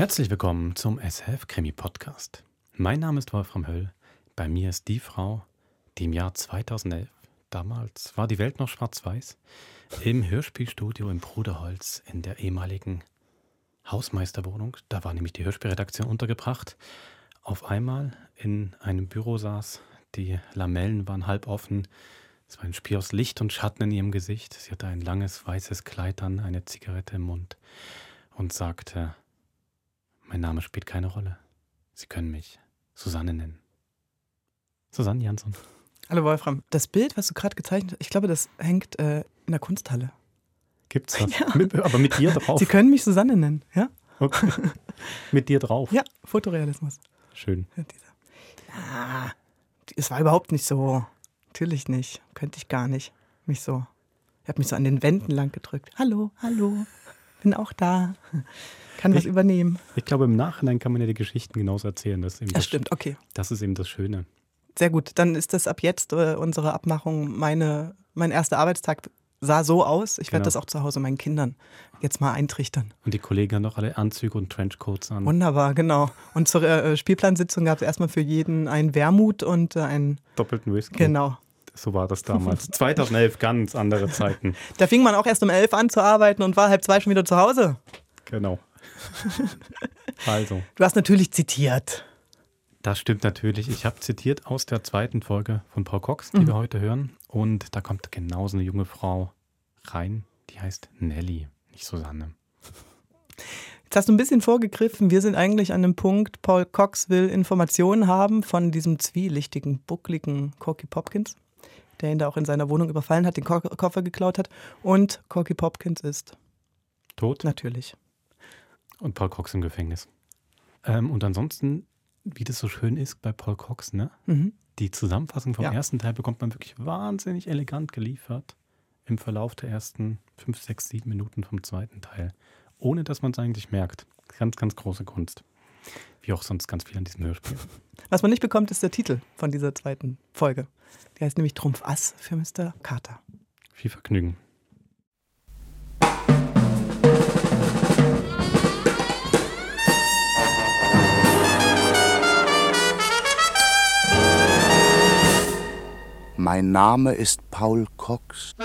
Herzlich willkommen zum SF Krimi Podcast. Mein Name ist Wolfram Höll. Bei mir ist die Frau, die im Jahr 2011, damals war die Welt noch schwarz-weiß, im Hörspielstudio im Bruderholz in der ehemaligen Hausmeisterwohnung, da war nämlich die Hörspielredaktion untergebracht, auf einmal in einem Büro saß. Die Lamellen waren halb offen. Es war ein Spiel aus Licht und Schatten in ihrem Gesicht. Sie hatte ein langes weißes Kleid an, eine Zigarette im Mund und sagte, mein Name spielt keine Rolle. Sie können mich Susanne nennen. Susanne Jansson. Hallo Wolfram. Das Bild, was du gerade gezeichnet hast, ich glaube, das hängt äh, in der Kunsthalle. Gibt's das? Ja. Mit, aber mit dir drauf. Sie können mich Susanne nennen, ja? Okay. mit dir drauf. Ja, Fotorealismus. Schön. Ja, es war überhaupt nicht so. Natürlich nicht. Könnte ich gar nicht. Mich so. Ich habe mich so an den Wänden lang gedrückt. Hallo, hallo. Bin auch da. Kann was übernehmen. Ich glaube, im Nachhinein kann man ja die Geschichten genauso erzählen. Das, das, das stimmt, okay. Das ist eben das Schöne. Sehr gut. Dann ist das ab jetzt äh, unsere Abmachung. Meine, mein erster Arbeitstag sah so aus. Ich werde genau. das auch zu Hause meinen Kindern jetzt mal eintrichtern. Und die Kollegen haben noch alle Anzüge und Trenchcoats an. Wunderbar, genau. Und zur äh, Spielplansitzung gab es erstmal für jeden einen Wermut und äh, einen doppelten Whisky. Genau. So war das damals. 2011, ganz andere Zeiten. Da fing man auch erst um elf an zu arbeiten und war halb zwei schon wieder zu Hause. Genau. Also. Du hast natürlich zitiert. Das stimmt natürlich. Ich habe zitiert aus der zweiten Folge von Paul Cox, die mhm. wir heute hören. Und da kommt genauso eine junge Frau rein, die heißt Nelly, nicht Susanne. Jetzt hast du ein bisschen vorgegriffen. Wir sind eigentlich an dem Punkt, Paul Cox will Informationen haben von diesem zwielichtigen, buckligen Corky Popkins, der ihn da auch in seiner Wohnung überfallen hat, den Ko Koffer geklaut hat. Und Corky Popkins ist tot. Natürlich. Und Paul Cox im Gefängnis. Ähm, und ansonsten, wie das so schön ist bei Paul Cox, ne? Mhm. Die Zusammenfassung vom ja. ersten Teil bekommt man wirklich wahnsinnig elegant geliefert im Verlauf der ersten fünf, sechs, sieben Minuten vom zweiten Teil. Ohne dass man es eigentlich merkt. Ganz, ganz große Kunst. Wie auch sonst ganz viel an diesem Hörspiel. Was man nicht bekommt, ist der Titel von dieser zweiten Folge. Die heißt nämlich Trumpf Ass für Mr. Carter. Viel Vergnügen. Mein Name ist Paul Cox.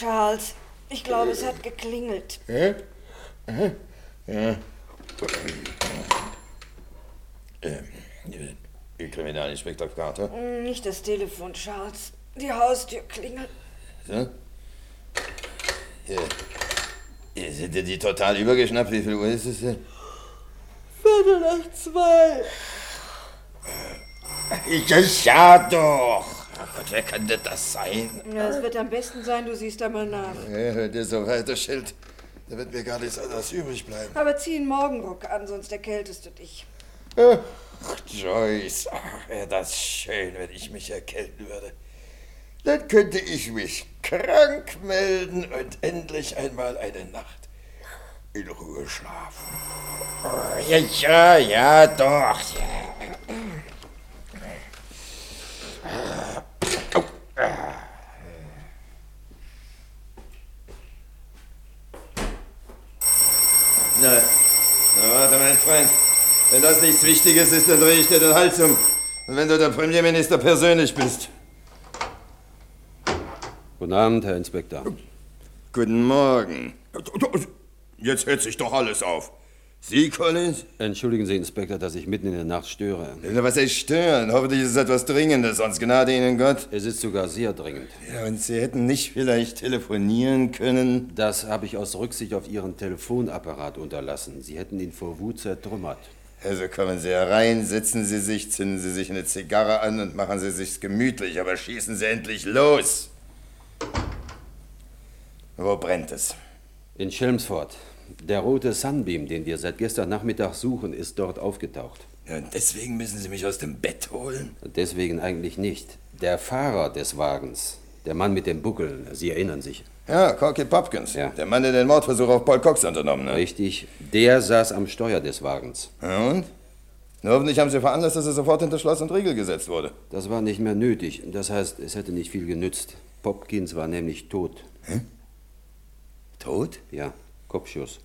Charles, ich glaube, es hat geklingelt. Hä? Aha. Ja. Äh, Kriminalinspektor Carter? Nicht das Telefon, Charles. Die Haustür klingelt. So? Ja. Sind denn die total übergeschnappt? Wie viel Uhr ist es denn? Viertel nach zwei. Ich ja doch. Gott, wer kann denn das sein? Ja, es wird am besten sein, du siehst einmal nach. Ja, hört ihr so weiter, Schild. Da wird mir gar nichts anderes übrig bleiben. Aber zieh einen Morgenrock an, sonst erkältest du dich. Ach, Joyce, ach, wäre das schön, wenn ich mich erkälten würde. Dann könnte ich mich krank melden und endlich einmal eine Nacht in Ruhe schlafen. Oh, ja, ja, ja, doch. Ja. Na, na warte, mein Freund. Wenn das nichts Wichtiges ist, dann drehe ich dir den Hals um. Und wenn du der Premierminister persönlich bist. Guten Abend, Herr Inspektor. Guten Morgen. Jetzt hört sich doch alles auf. Sie, Collins? Entschuldigen Sie, Inspektor, dass ich mitten in der Nacht störe. Was heißt stören? Hoffentlich ist es etwas Dringendes, sonst gnade Ihnen Gott. Es ist sogar sehr dringend. Ja, und Sie hätten nicht vielleicht telefonieren können? Das habe ich aus Rücksicht auf Ihren Telefonapparat unterlassen. Sie hätten ihn vor Wut zertrümmert. Also kommen Sie herein, setzen Sie sich, zünden Sie sich eine Zigarre an und machen Sie sich's gemütlich, aber schießen Sie endlich los. Wo brennt es? In Chelmsford. Der rote Sunbeam, den wir seit gestern Nachmittag suchen, ist dort aufgetaucht. Ja, und deswegen müssen Sie mich aus dem Bett holen? Deswegen eigentlich nicht. Der Fahrer des Wagens, der Mann mit dem Buckel, Sie erinnern sich. Ja, Corky Popkins. Ja. Der Mann, der den Mordversuch auf Paul Cox unternommen hat. Richtig, der saß am Steuer des Wagens. Ja, und? Na, hoffentlich haben Sie veranlasst, dass er sofort hinter Schloss und Riegel gesetzt wurde. Das war nicht mehr nötig. Das heißt, es hätte nicht viel genützt. Popkins war nämlich tot. Tot? Ja, Kopfschuss.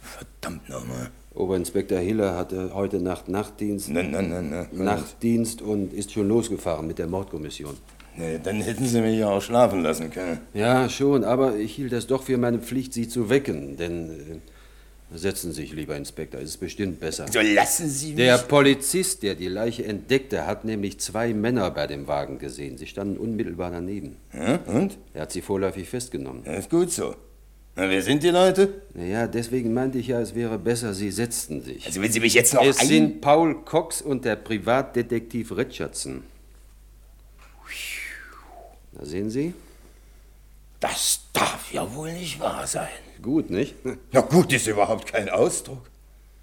Verdammt nochmal. Oberinspektor Hiller hatte heute Nacht Nachtdienst. Nein, nein, nein, nein. Nachtdienst und ist schon losgefahren mit der Mordkommission. Nee, dann hätten Sie mich ja auch schlafen lassen können. Ja, schon, aber ich hielt es doch für meine Pflicht, Sie zu wecken. Denn äh, setzen Sie sich, lieber Inspektor, es ist bestimmt besser. So lassen Sie mich. Der Polizist, der die Leiche entdeckte, hat nämlich zwei Männer bei dem Wagen gesehen. Sie standen unmittelbar daneben. Ja, und? Er hat sie vorläufig festgenommen. Ja, ist gut so. Na, wer sind die Leute? Naja, deswegen meinte ich ja, es wäre besser, Sie setzten sich. Also, wenn Sie mich jetzt noch es ein... sind Paul Cox und der Privatdetektiv Richardson. Da sehen Sie? Das darf ja wohl nicht wahr sein. Gut, nicht? Ja, gut ist überhaupt kein Ausdruck.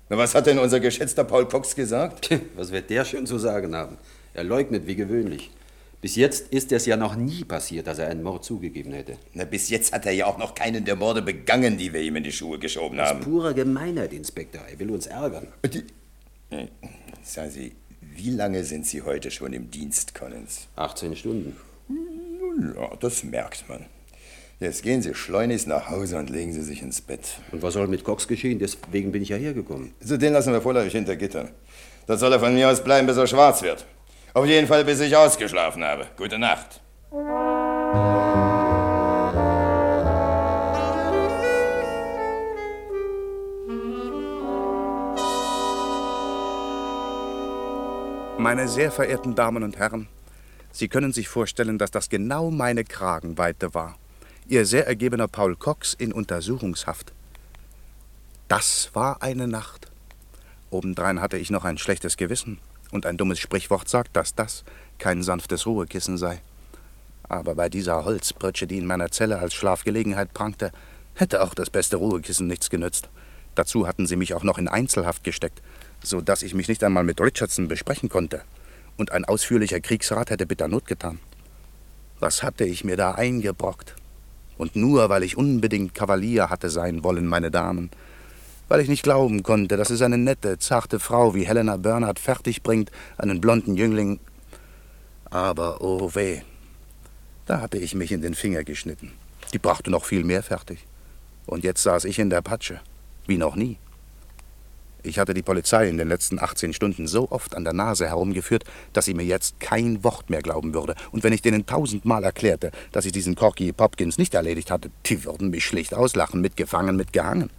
Na, was hat denn unser geschätzter Paul Cox gesagt? Was wird der schon zu sagen haben? Er leugnet wie gewöhnlich. Bis jetzt ist es ja noch nie passiert, dass er einen Mord zugegeben hätte. Na, bis jetzt hat er ja auch noch keinen der Morde begangen, die wir ihm in die Schuhe geschoben Das haben. ist purer Gemeinheit, Inspektor. Er will uns ärgern. Die, Hm, sagen Sie, wie lange sind Sie heute schon im Dienst, Collins? 18 Stunden. Ja, das merkt man. Jetzt gehen Sie schleunigst nach Hause und legen Sie sich ins Bett. Und was soll mit Cox geschehen? Deswegen bin ich ja hergekommen. So, den lassen wir vorläufig hinter Gittern. Das soll er von mir aus bleiben, bis er schwarz wird. Auf jeden Fall, bis ich ausgeschlafen habe. Gute Nacht. Meine sehr verehrten Damen und Herren, Sie können sich vorstellen, dass das genau meine Kragenweite war. Ihr sehr ergebener Paul Cox in Untersuchungshaft. Das war eine Nacht. Obendrein hatte ich noch ein schlechtes Gewissen und ein dummes Sprichwort sagt, dass das kein sanftes Ruhekissen sei. Aber bei dieser Holzpritsche, die in meiner Zelle als Schlafgelegenheit prangte, hätte auch das beste Ruhekissen nichts genützt. Dazu hatten sie mich auch noch in Einzelhaft gesteckt, so dass ich mich nicht einmal mit Richardson besprechen konnte. Und ein ausführlicher Kriegsrat hätte bitter Not getan. Was hatte ich mir da eingebrockt? Und nur weil ich unbedingt Kavalier hatte sein wollen, meine Damen, weil ich nicht glauben konnte, dass es eine nette, zarte Frau wie Helena Bernhardt fertigbringt, einen blonden Jüngling. Aber oh weh, da hatte ich mich in den Finger geschnitten. Die brachte noch viel mehr fertig. Und jetzt saß ich in der Patsche, wie noch nie. Ich hatte die Polizei in den letzten 18 Stunden so oft an der Nase herumgeführt, dass sie mir jetzt kein Wort mehr glauben würde. Und wenn ich denen tausendmal erklärte, dass ich diesen Corky Popkins nicht erledigt hatte, die würden mich schlicht auslachen, mitgefangen, mitgehangen.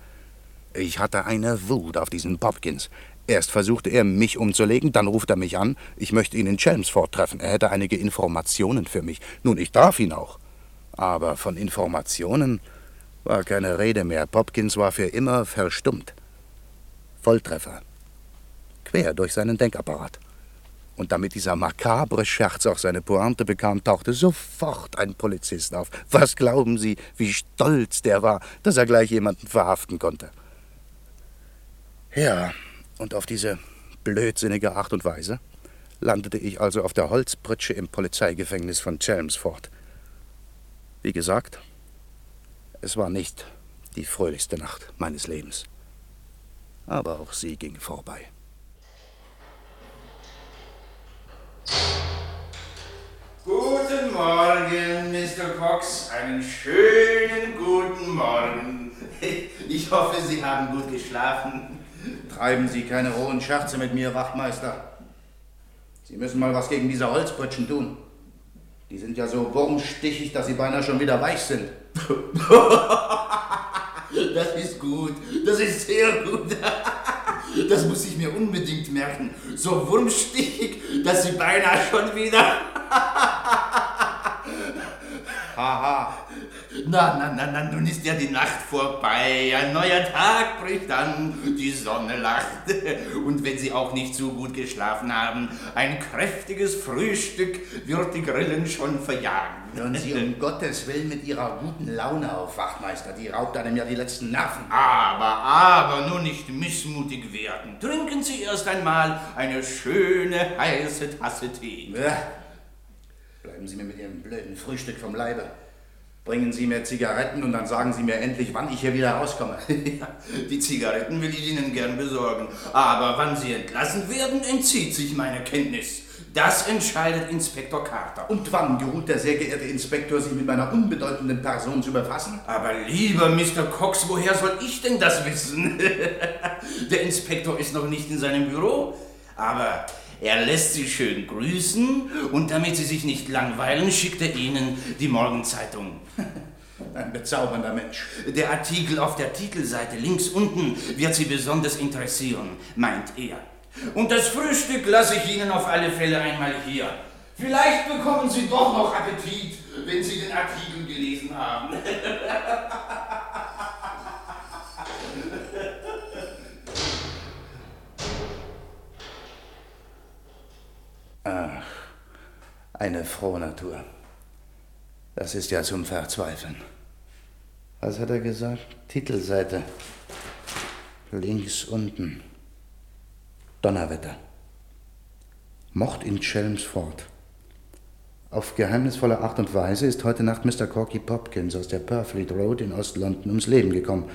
Ich hatte eine Wut auf diesen Popkins. Erst versuchte er, mich umzulegen, dann ruft er mich an, ich möchte ihn in Chelmsford treffen. Er hätte einige Informationen für mich. Nun, ich darf ihn auch. Aber von Informationen war keine Rede mehr. Popkins war für immer verstummt. Volltreffer. Quer durch seinen Denkapparat. Und damit dieser makabre Scherz auch seine Pointe bekam, tauchte sofort ein Polizist auf. Was glauben Sie, wie stolz der war, dass er gleich jemanden verhaften konnte? Ja, und auf diese blödsinnige Art und Weise landete ich also auf der Holzpritsche im Polizeigefängnis von Chelmsford. Wie gesagt, es war nicht die fröhlichste Nacht meines Lebens. Aber auch sie ging vorbei. Guten Morgen, Mr. Cox. Einen schönen guten Morgen. Ich hoffe, Sie haben gut geschlafen. Treiben Sie keine rohen Scherze mit mir, Wachtmeister. Sie müssen mal was gegen diese Holzpritschen tun. Die sind ja so wurmstichig, dass sie beinahe schon wieder weich sind. Das ist gut. Das ist sehr gut. Das muss ich mir unbedingt merken. So wurmstichig, dass Sie beinahe schon wieder. haha. Na, na, na, na, nun ist ja die Nacht vorbei. Ein neuer Tag bricht an, die Sonne lacht. Und wenn Sie auch nicht so gut geschlafen haben, ein kräftiges Frühstück wird die Grillen schon verjagen. Hören Sie um Gottes Willen mit Ihrer guten Laune auf, Wachtmeister. Die raubt einem ja die letzten Nerven. Aber, aber, nur nicht missmutig werden. Trinken Sie erst einmal eine schöne, heiße Tasse Tee. Ja. Bleiben Sie mir mit Ihrem blöden Frühstück vom Leibe. Bringen Sie mir Zigaretten und dann sagen Sie mir endlich, wann ich hier wieder rauskomme. Die Zigaretten will ich Ihnen gern besorgen. Aber wann Sie entlassen werden, entzieht sich meine Kenntnis. Das entscheidet Inspektor Carter. Und wann geruht der sehr geehrte Inspektor, sich mit meiner unbedeutenden Person zu befassen? Aber lieber Mr. Cox, woher soll ich denn das wissen? der Inspektor ist noch nicht in seinem Büro. Aber er lässt Sie schön grüßen und damit Sie sich nicht langweilen, schickt er Ihnen die Morgenzeitung. Ein bezaubernder Mensch. Der Artikel auf der Titelseite links unten wird Sie besonders interessieren, meint er. Und das Frühstück lasse ich Ihnen auf alle Fälle einmal hier. Vielleicht bekommen Sie doch noch Appetit, wenn Sie den Artikel gelesen haben. Ach, eine frohe Natur. Das ist ja zum Verzweifeln. Was hat er gesagt? Titelseite. Links unten. Donnerwetter. Mord in Chelmsford. Auf geheimnisvolle Art und Weise ist heute Nacht Mr. Corky Popkins aus der Purfleet Road in Ost-London ums Leben gekommen.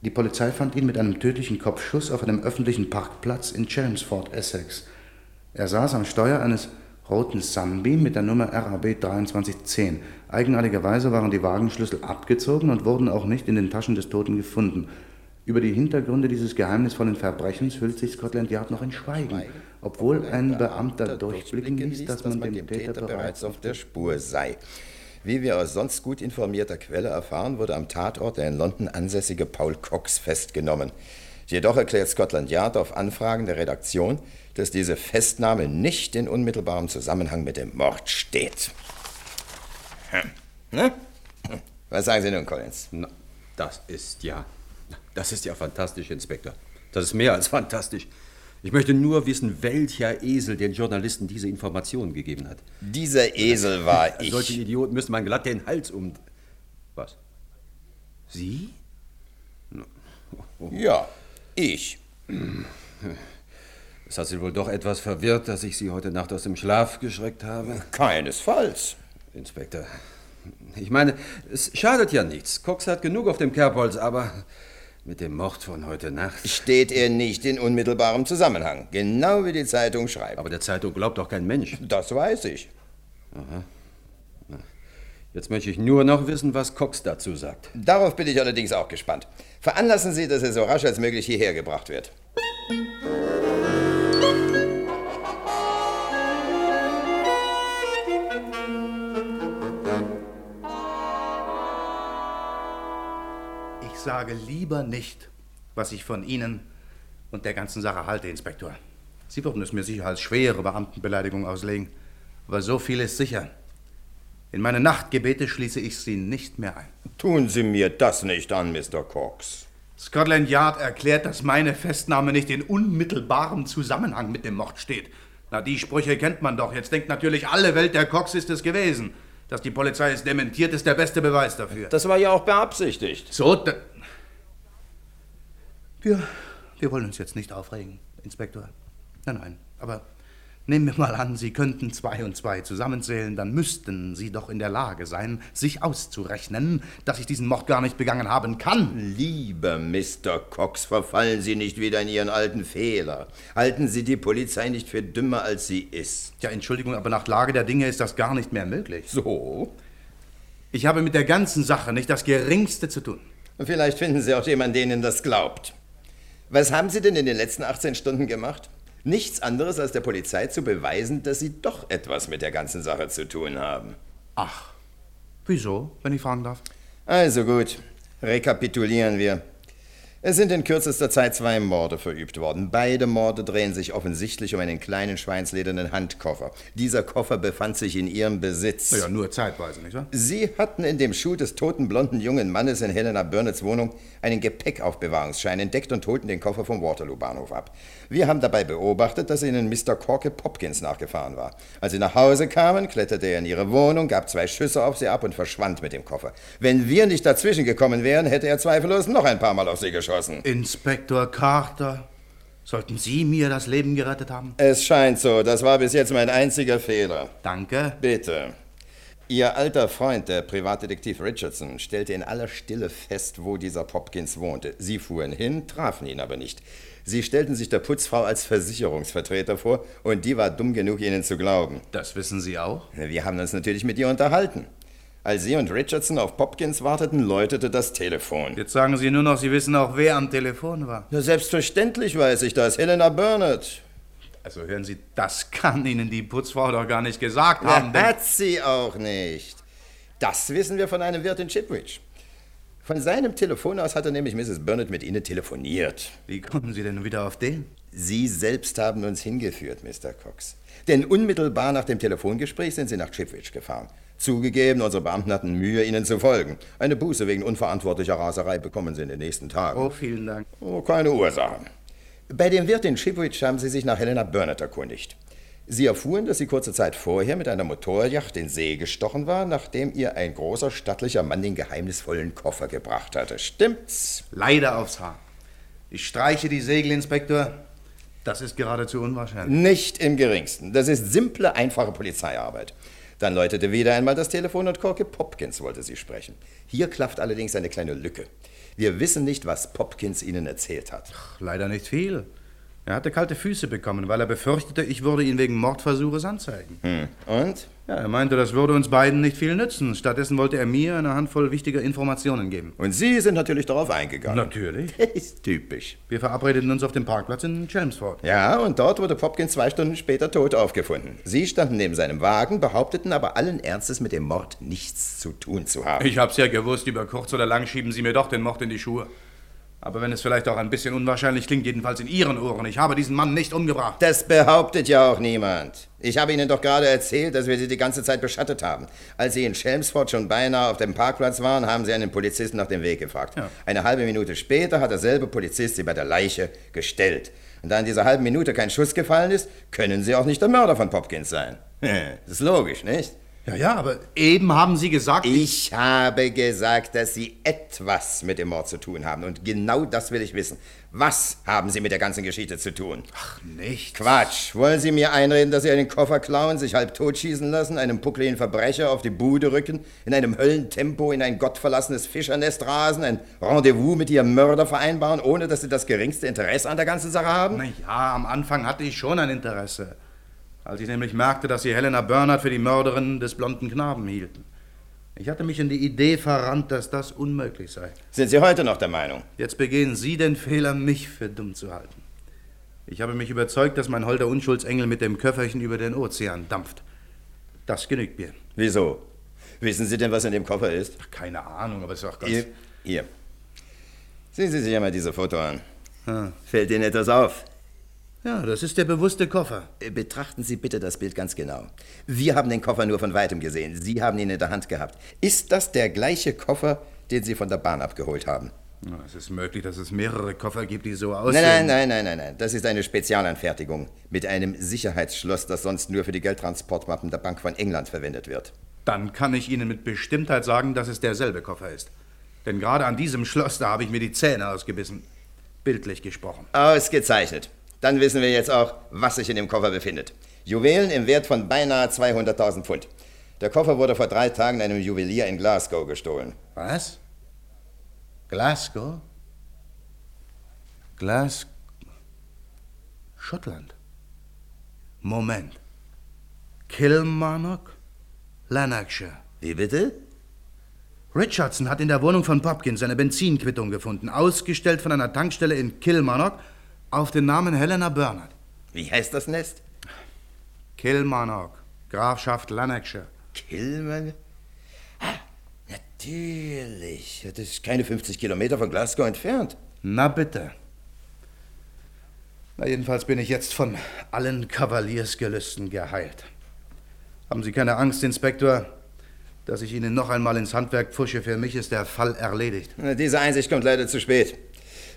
Die Polizei fand ihn mit einem tödlichen Kopfschuss auf einem öffentlichen Parkplatz in Chelmsford, Essex. Er saß am Steuer eines roten Sunbeam mit der Nummer RAB 2310. Eigenartigerweise waren die Wagenschlüssel abgezogen und wurden auch nicht in den Taschen des Toten gefunden. Über die Hintergründe dieses geheimnisvollen Verbrechens hüllt sich Scotland Yard noch in Schweigen, obwohl ein Beamter durchblicken ließ, dass man dem Täter bereits auf der Spur sei. Wie wir aus sonst gut informierter Quelle erfahren, wurde am Tatort der in London ansässige Paul Cox festgenommen. Jedoch erklärt Scotland Yard auf Anfragen der Redaktion, dass diese Festnahme nicht in unmittelbarem Zusammenhang mit dem Mord steht. Hm. Ne? Hm. Was sagen Sie nun, Collins? Na, das ist ja. Das ist ja fantastisch, Inspektor. Das ist mehr als fantastisch. Ich möchte nur wissen, welcher Esel den Journalisten diese Informationen gegeben hat. Dieser Esel war ich. Solche Idioten müssen man glatt den Hals um. Was? Sie? Ja, ich. Es hat Sie wohl doch etwas verwirrt, dass ich Sie heute Nacht aus dem Schlaf geschreckt habe? Keinesfalls. Inspektor, ich meine, es schadet ja nichts. Cox hat genug auf dem Kerbholz, aber mit dem Mord von heute Nacht. Steht er nicht in unmittelbarem Zusammenhang. Genau wie die Zeitung schreibt. Aber der Zeitung glaubt doch kein Mensch. Das weiß ich. Aha. Jetzt möchte ich nur noch wissen, was Cox dazu sagt. Darauf bin ich allerdings auch gespannt. Veranlassen Sie, dass er so rasch als möglich hierher gebracht wird. Sage lieber nicht, was ich von Ihnen und der ganzen Sache halte, Inspektor. Sie würden es mir sicher als schwere Beamtenbeleidigung auslegen. Aber so viel ist sicher. In meine Nachtgebete schließe ich Sie nicht mehr ein. Tun Sie mir das nicht an, Mr. Cox. Scotland Yard erklärt, dass meine Festnahme nicht in unmittelbarem Zusammenhang mit dem Mord steht. Na, die Sprüche kennt man doch. Jetzt denkt natürlich alle Welt, der Cox ist es gewesen. Dass die Polizei es dementiert, ist der beste Beweis dafür. Das war ja auch beabsichtigt. So, wir, wir wollen uns jetzt nicht aufregen, Inspektor. Nein, nein, aber nehmen wir mal an, Sie könnten zwei und zwei zusammenzählen, dann müssten Sie doch in der Lage sein, sich auszurechnen, dass ich diesen Mord gar nicht begangen haben kann. Lieber Mr. Cox, verfallen Sie nicht wieder in Ihren alten Fehler. Halten Sie die Polizei nicht für dümmer, als sie ist. Ja, Entschuldigung, aber nach Lage der Dinge ist das gar nicht mehr möglich. So? Ich habe mit der ganzen Sache nicht das Geringste zu tun. Vielleicht finden Sie auch jemanden, der Ihnen das glaubt. Was haben Sie denn in den letzten 18 Stunden gemacht? Nichts anderes als der Polizei zu beweisen, dass Sie doch etwas mit der ganzen Sache zu tun haben. Ach, wieso, wenn ich fragen darf? Also gut, rekapitulieren wir. Es sind in kürzester Zeit zwei Morde verübt worden. Beide Morde drehen sich offensichtlich um einen kleinen schweinsledernen Handkoffer. Dieser Koffer befand sich in ihrem Besitz. Ja, nur zeitweise, nicht wahr? Sie hatten in dem Schuh des toten blonden jungen Mannes in Helena Burnetts Wohnung einen Gepäckaufbewahrungsschein entdeckt und holten den Koffer vom Waterloo-Bahnhof ab. Wir haben dabei beobachtet, dass ihnen Mr. Corke Popkins nachgefahren war. Als sie nach Hause kamen, kletterte er in ihre Wohnung, gab zwei Schüsse auf sie ab und verschwand mit dem Koffer. Wenn wir nicht dazwischen gekommen wären, hätte er zweifellos noch ein paar Mal auf sie geschossen. Inspektor Carter, sollten Sie mir das Leben gerettet haben? Es scheint so. Das war bis jetzt mein einziger Fehler. Danke. Bitte. Ihr alter Freund, der Privatdetektiv Richardson, stellte in aller Stille fest, wo dieser Popkins wohnte. Sie fuhren hin, trafen ihn aber nicht. Sie stellten sich der Putzfrau als Versicherungsvertreter vor und die war dumm genug, ihnen zu glauben. Das wissen Sie auch? Wir haben uns natürlich mit ihr unterhalten. Als Sie und Richardson auf Popkins warteten, läutete das Telefon. Jetzt sagen Sie nur noch, Sie wissen auch, wer am Telefon war. Na, selbstverständlich weiß ich das. Helena Burnett. Also hören Sie, das kann Ihnen die Putzfrau doch gar nicht gesagt haben. Ja, hat sie auch nicht. Das wissen wir von einem Wirt in Chipwich. Von seinem Telefon aus hatte nämlich Mrs. Burnett mit Ihnen telefoniert. Wie kommen Sie denn wieder auf den? Sie selbst haben uns hingeführt, Mr. Cox. Denn unmittelbar nach dem Telefongespräch sind Sie nach Chipwich gefahren. Zugegeben, unsere Beamten hatten Mühe, Ihnen zu folgen. Eine Buße wegen unverantwortlicher Raserei bekommen Sie in den nächsten Tagen. Oh, vielen Dank. Oh, keine Ursache. Bei dem Wirt in Chipwich haben Sie sich nach Helena Burnett erkundigt. Sie erfuhren, dass sie kurze Zeit vorher mit einer Motorjacht in See gestochen war, nachdem ihr ein großer, stattlicher Mann den geheimnisvollen Koffer gebracht hatte. Stimmt's? Leider aufs Haar. Ich streiche die Segel, Inspektor. Das ist geradezu unwahrscheinlich. Nicht im geringsten. Das ist simple, einfache Polizeiarbeit. Dann läutete wieder einmal das Telefon und Corky Popkins wollte sie sprechen. Hier klafft allerdings eine kleine Lücke. Wir wissen nicht, was Popkins Ihnen erzählt hat. Leider nicht viel. Er hatte kalte Füße bekommen, weil er befürchtete, ich würde ihn wegen Mordversuches anzeigen. Hm. Und? Ja, er meinte, das würde uns beiden nicht viel nützen. Stattdessen wollte er mir eine Handvoll wichtiger Informationen geben. Und Sie sind natürlich darauf eingegangen. Natürlich. Ist typisch. Wir verabredeten uns auf dem Parkplatz in Chelmsford. Ja, und dort wurde Popkins zwei Stunden später tot aufgefunden. Sie standen neben seinem Wagen, behaupteten aber allen Ernstes mit dem Mord nichts zu tun zu haben. Ich hab's ja gewusst, über kurz oder lang schieben Sie mir doch den Mord in die Schuhe. Aber wenn es vielleicht auch ein bisschen unwahrscheinlich klingt, jedenfalls in Ihren Ohren, ich habe diesen Mann nicht umgebracht. Das behauptet ja auch niemand. Ich habe Ihnen doch gerade erzählt, dass wir Sie die ganze Zeit beschattet haben. Als Sie in Chelmsford schon beinahe auf dem Parkplatz waren, haben Sie einen Polizisten nach dem Weg gefragt. Ja. Eine halbe Minute später hat derselbe Polizist Sie bei der Leiche gestellt. Und da in dieser halben Minute kein Schuss gefallen ist, können Sie auch nicht der Mörder von Popkins sein. Das ist logisch, nicht? Ja, ja, aber eben haben Sie gesagt... Ich habe gesagt, dass Sie etwas mit dem Mord zu tun haben. Und genau das will ich wissen. Was haben Sie mit der ganzen Geschichte zu tun? Ach, nicht. Quatsch. Wollen Sie mir einreden, dass Sie einen Koffer klauen, sich halb totschießen lassen, einem puckligen Verbrecher auf die Bude rücken, in einem Höllentempo in ein gottverlassenes Fischernest rasen, ein Rendezvous mit Ihrem Mörder vereinbaren, ohne dass Sie das geringste Interesse an der ganzen Sache haben? Na ja, am Anfang hatte ich schon ein Interesse. Als ich nämlich merkte, dass Sie Helena Bernhardt für die Mörderin des blonden Knaben hielten. Ich hatte mich in die Idee verrannt, dass das unmöglich sei. Sind Sie heute noch der Meinung? Jetzt begehen Sie den Fehler, mich für dumm zu halten. Ich habe mich überzeugt, dass mein holder Unschuldsengel mit dem Köfferchen über den Ozean dampft. Das genügt mir. Wieso? Wissen Sie denn, was in dem Koffer ist? Ach, keine Ahnung, aber es ist auch ganz... Hier. Hier. Sehen Sie sich einmal dieses Foto an. Ah. Fällt Ihnen etwas auf? Ja, das ist der bewusste Koffer. Äh, Betrachten Sie bitte das Bild ganz genau. Wir haben den Koffer nur von weitem gesehen. Sie haben ihn in der Hand gehabt. Ist das der gleiche Koffer, den Sie von der Bahn abgeholt haben? Es ist möglich, dass es mehrere Koffer gibt, die so aussehen. Nein, nein, nein, nein, nein, nein. Das ist eine Spezialanfertigung mit einem Sicherheitsschloss, das sonst nur für die Geldtransportmappen der Bank von England verwendet wird. Dann kann ich Ihnen mit Bestimmtheit sagen, dass es derselbe Koffer ist. Denn gerade an diesem Schloss, da habe ich mir die Zähne ausgebissen. Bildlich gesprochen. Ausgezeichnet. Dann wissen wir jetzt auch, was sich in dem Koffer befindet. Juwelen im Wert von beinahe 200.000 Pfund. Der Koffer wurde vor drei Tagen einem Juwelier in Glasgow gestohlen. Was? Glasgow? Glas... Schottland. Moment. Kilmarnock? Lanarkshire. Wie bitte? Richardson hat in der Wohnung von Popkins eine Benzinquittung gefunden, ausgestellt von einer Tankstelle in Kilmarnock auf den Namen Helena Bernard. Wie heißt das Nest? Kilmarnock, Grafschaft Lanarkshire. Kilman? Ah, natürlich. Das ist keine 50 Kilometer von Glasgow entfernt. Na bitte. Na, jedenfalls bin ich jetzt von allen Kavaliersgelüsten geheilt. Haben Sie keine Angst, Inspektor, dass ich Ihnen noch einmal ins Handwerk pfusche. Für mich ist der Fall erledigt. Diese Einsicht kommt leider zu spät.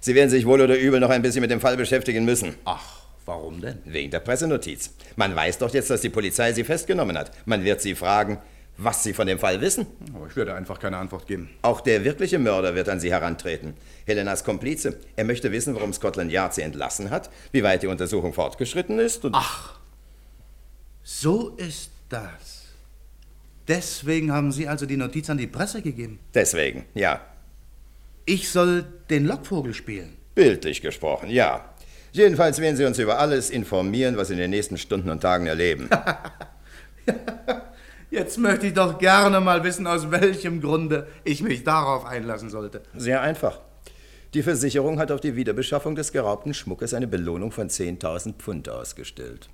Sie werden sich wohl oder übel noch ein bisschen mit dem Fall beschäftigen müssen. Ach, warum denn? Wegen der Pressenotiz. Man weiß doch jetzt, dass die Polizei Sie festgenommen hat. Man wird Sie fragen, was Sie von dem Fall wissen. Aber ich werde einfach keine Antwort geben. Auch der wirkliche Mörder wird an Sie herantreten. Helenas Komplize. Er möchte wissen, warum Scotland Yard sie entlassen hat, wie weit die Untersuchung fortgeschritten ist und... Ach, so ist das. Deswegen haben Sie also die Notiz an die Presse gegeben? Deswegen, ja. Ich soll den Lockvogel spielen? Bildlich gesprochen, ja. Jedenfalls werden Sie uns über alles informieren, was Sie in den nächsten Stunden und Tagen erleben. Jetzt möchte ich doch gerne mal wissen, aus welchem Grunde ich mich darauf einlassen sollte. Sehr einfach. Die Versicherung hat auf die Wiederbeschaffung des geraubten Schmuckes eine Belohnung von 10.000 Pfund ausgestellt.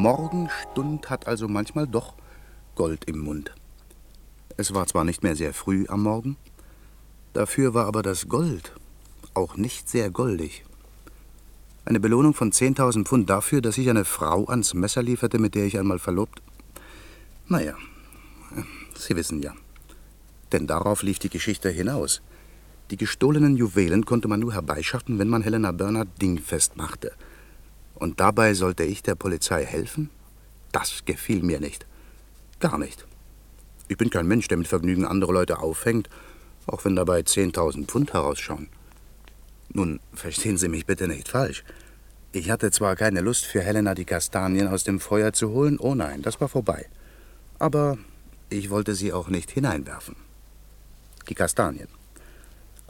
Morgenstund hat also manchmal doch Gold im Mund. Es war zwar nicht mehr sehr früh am Morgen, dafür war aber das Gold auch nicht sehr goldig. Eine Belohnung von 10.000 Pfund dafür, dass ich eine Frau ans Messer lieferte, mit der ich einmal verlobt. Naja, Sie wissen ja. Denn darauf lief die Geschichte hinaus. Die gestohlenen Juwelen konnte man nur herbeischaffen, wenn man Helena Bernard dingfest machte. Und dabei sollte ich der Polizei helfen? Das gefiel mir nicht. Gar nicht. Ich bin kein Mensch, der mit Vergnügen andere Leute aufhängt, auch wenn dabei 10.000 Pfund herausschauen. Nun, verstehen Sie mich bitte nicht falsch. Ich hatte zwar keine Lust, für Helena die Kastanien aus dem Feuer zu holen, oh nein, das war vorbei. Aber ich wollte sie auch nicht hineinwerfen. Die Kastanien.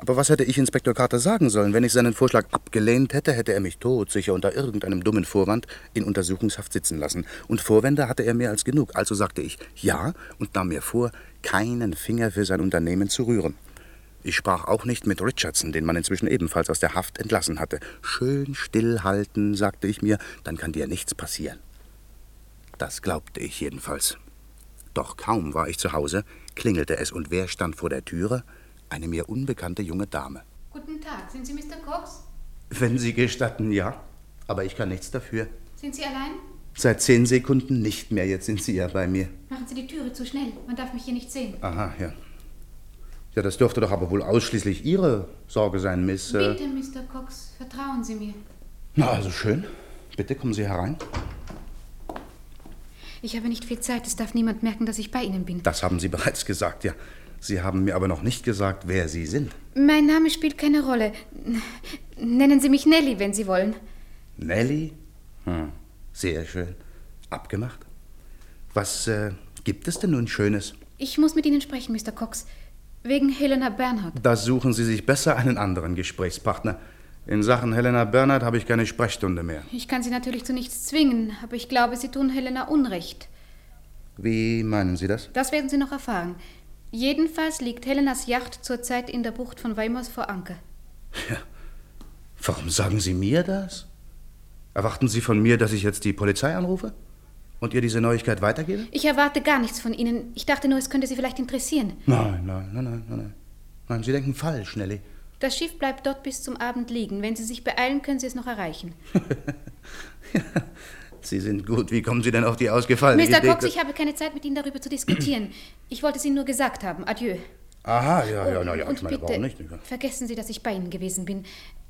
Aber was hätte ich Inspektor Carter sagen sollen? Wenn ich seinen Vorschlag abgelehnt hätte, hätte er mich todsicher unter irgendeinem dummen Vorwand in Untersuchungshaft sitzen lassen. Und Vorwände hatte er mehr als genug. Also sagte ich ja und nahm mir vor, keinen Finger für sein Unternehmen zu rühren. Ich sprach auch nicht mit Richardson, den man inzwischen ebenfalls aus der Haft entlassen hatte. Schön stillhalten, sagte ich mir, dann kann dir nichts passieren. Das glaubte ich jedenfalls. Doch kaum war ich zu Hause, klingelte es und wer stand vor der Türe? Eine mir unbekannte junge Dame. Guten Tag, sind Sie Mr. Cox? Wenn Sie gestatten, ja. Aber ich kann nichts dafür. Sind Sie allein? Seit zehn Sekunden nicht mehr. Jetzt sind Sie ja bei mir. Machen Sie die Türe zu schnell. Man darf mich hier nicht sehen. Aha, ja. Ja, das dürfte doch aber wohl ausschließlich Ihre Sorge sein, Miss. Äh Bitte, Mr. Cox, vertrauen Sie mir. Na, also schön. Bitte kommen Sie herein. Ich habe nicht viel Zeit. Es darf niemand merken, dass ich bei Ihnen bin. Das haben Sie bereits gesagt, ja. Sie haben mir aber noch nicht gesagt, wer Sie sind. Mein Name spielt keine Rolle. Nennen Sie mich Nelly, wenn Sie wollen. Nelly? Hm, sehr schön. Abgemacht. Was äh, gibt es denn nun Schönes? Ich muss mit Ihnen sprechen, Mr. Cox. Wegen Helena Bernhardt. Da suchen Sie sich besser einen anderen Gesprächspartner. In Sachen Helena Bernhardt habe ich keine Sprechstunde mehr. Ich kann Sie natürlich zu nichts zwingen, aber ich glaube, Sie tun Helena Unrecht. Wie meinen Sie das? Das werden Sie noch erfahren. Jedenfalls liegt Helenas Yacht zurzeit in der Bucht von Weimars vor Anker. Ja. Warum sagen Sie mir das? Erwarten Sie von mir, dass ich jetzt die Polizei anrufe? Und ihr diese Neuigkeit weitergebe? Ich erwarte gar nichts von Ihnen. Ich dachte nur, es könnte Sie vielleicht interessieren. Nein, nein, nein, nein, nein. Nein, Sie denken falsch, Nelly. Das Schiff bleibt dort bis zum Abend liegen. Wenn Sie sich beeilen, können Sie es noch erreichen. ja, Sie sind gut. Wie kommen Sie denn auf die ausgefallene Mr. Idee? Cox, ich habe keine Zeit, mit Ihnen darüber zu diskutieren. Ich wollte es Ihnen nur gesagt haben. Adieu. Aha, ja, ja, na ja, Und ich meine, bitte, warum nicht? vergessen Sie, dass ich bei Ihnen gewesen bin.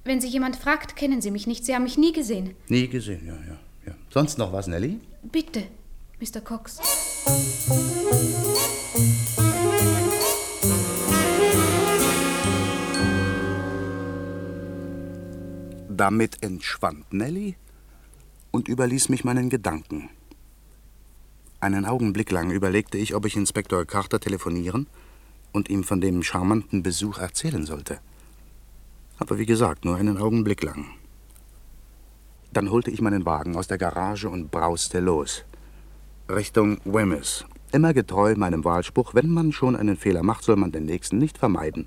Wenn Sie jemand fragt, kennen Sie mich nicht. Sie haben mich nie gesehen. Nie gesehen, ja, ja, ja. Sonst noch was, Nelly? Bitte, Mr. Cox. Damit entschwand Nelly und überließ mich meinen Gedanken. Einen Augenblick lang überlegte ich, ob ich Inspektor Carter telefonieren und ihm von dem charmanten Besuch erzählen sollte. Aber wie gesagt, nur einen Augenblick lang. Dann holte ich meinen Wagen aus der Garage und brauste los. Richtung Wemyss. Immer getreu meinem Wahlspruch, wenn man schon einen Fehler macht, soll man den nächsten nicht vermeiden.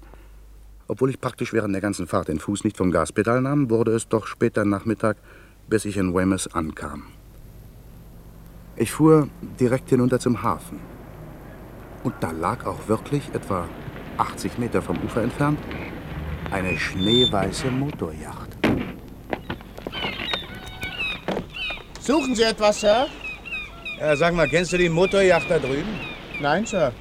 Obwohl ich praktisch während der ganzen Fahrt den Fuß nicht vom Gaspedal nahm, wurde es doch später Nachmittag, bis ich in Weymouth ankam. Ich fuhr direkt hinunter zum Hafen. Und da lag auch wirklich etwa 80 Meter vom Ufer entfernt eine schneeweiße Motorjacht. Suchen Sie etwas, Sir? Ja, sag mal, kennst du die Motorjacht da drüben? Nein, Sir.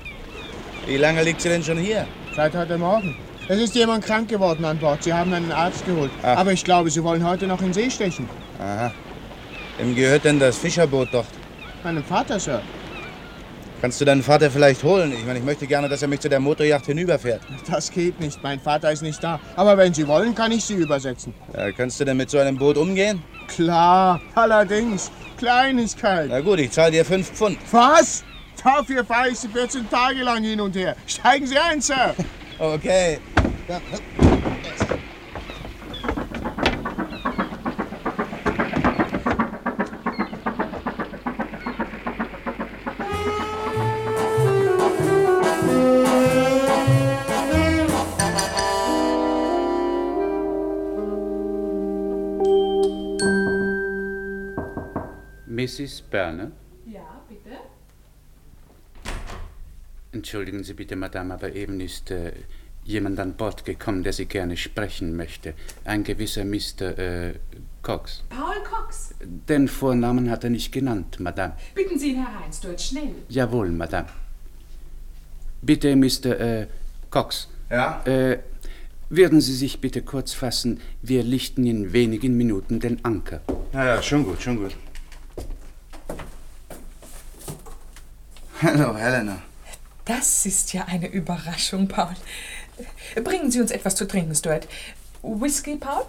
Wie lange liegt sie denn schon hier? Seit heute Morgen. Es ist jemand krank geworden an Bord. Sie haben einen Arzt geholt. Ach. Aber ich glaube, Sie wollen heute noch in See stechen. Aha. Wem gehört denn das Fischerboot dort? Meinem Vater, Sir. Kannst du deinen Vater vielleicht holen? Ich meine, ich möchte gerne, dass er mich zu der Motorjacht hinüberfährt. Das geht nicht. Mein Vater ist nicht da. Aber wenn Sie wollen, kann ich Sie übersetzen. Ja, kannst du denn mit so einem Boot umgehen? Klar, allerdings. Kleinigkeit. Na gut, ich zahle dir fünf Pfund. Was? Dafür fahre ich Sie 14 Tage lang hin und her. Steigen Sie ein, Sir. Okay. Mrs. Berner? Ja, bitte? Entschuldigen Sie bitte, Madame, aber eben ist äh, jemand an Bord gekommen, der Sie gerne sprechen möchte. Ein gewisser Mr. Äh, Cox. Paul Cox. Den Vornamen hat er nicht genannt, Madame. Bitten Sie ihn herein, Stuart, schnell. Jawohl, Madame. Bitte, Mr. Äh, Cox. Ja? Äh, würden Sie sich bitte kurz fassen? Wir lichten in wenigen Minuten den Anker. Ja, ja, schon gut, schon gut. Hallo, Helena. Das ist ja eine Überraschung, Paul. Bringen Sie uns etwas zu trinken, Stuart. Whisky, Paul?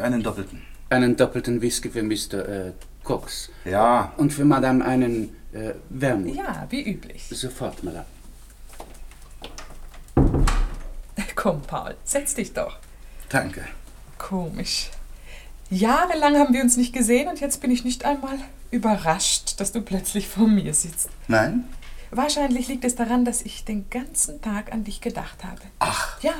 Einen doppelten. Einen doppelten Whisky für Mr. Äh, Cox. Ja. Und für Madame einen äh, Wermut. Ja, wie üblich. Sofort, Madame. Komm, Paul, setz dich doch. Danke. Komisch. Jahrelang haben wir uns nicht gesehen und jetzt bin ich nicht einmal überrascht, dass du plötzlich vor mir sitzt. Nein? Wahrscheinlich liegt es daran, dass ich den ganzen Tag an dich gedacht habe. Ach. Ja,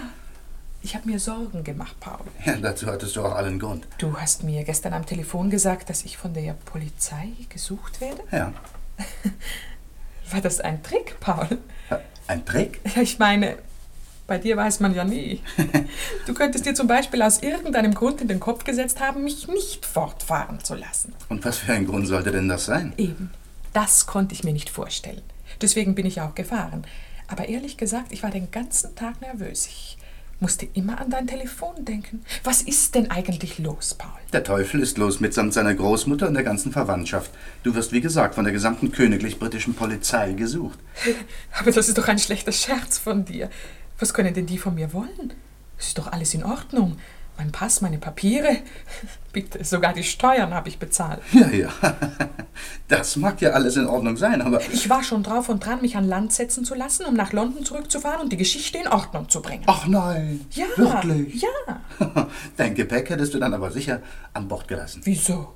ich habe mir Sorgen gemacht, Paul. Ja, dazu hattest du auch allen Grund. Du hast mir gestern am Telefon gesagt, dass ich von der Polizei gesucht werde. Ja. War das ein Trick, Paul? Ein Trick? Ich meine, bei dir weiß man ja nie. Du könntest dir zum Beispiel aus irgendeinem Grund in den Kopf gesetzt haben, mich nicht fortfahren zu lassen. Und was für ein Grund sollte denn das sein? Eben. Das konnte ich mir nicht vorstellen. Deswegen bin ich auch gefahren. Aber ehrlich gesagt, ich war den ganzen Tag nervös. Ich musste immer an dein Telefon denken. Was ist denn eigentlich los, Paul? Der Teufel ist los mitsamt seiner Großmutter und der ganzen Verwandtschaft. Du wirst, wie gesagt, von der gesamten königlich-britischen Polizei gesucht. Aber das ist doch ein schlechter Scherz von dir. Was können denn die von mir wollen? Es ist doch alles in Ordnung. Mein Pass, meine Papiere. Bitte, sogar die Steuern habe ich bezahlt. Ja, ja. Das mag ja alles in Ordnung sein, aber. Ich war schon drauf und dran, mich an Land setzen zu lassen, um nach London zurückzufahren und die Geschichte in Ordnung zu bringen. Ach nein. Ja. Wirklich? Ja. Dein Gepäck hättest du dann aber sicher an Bord gelassen. Wieso?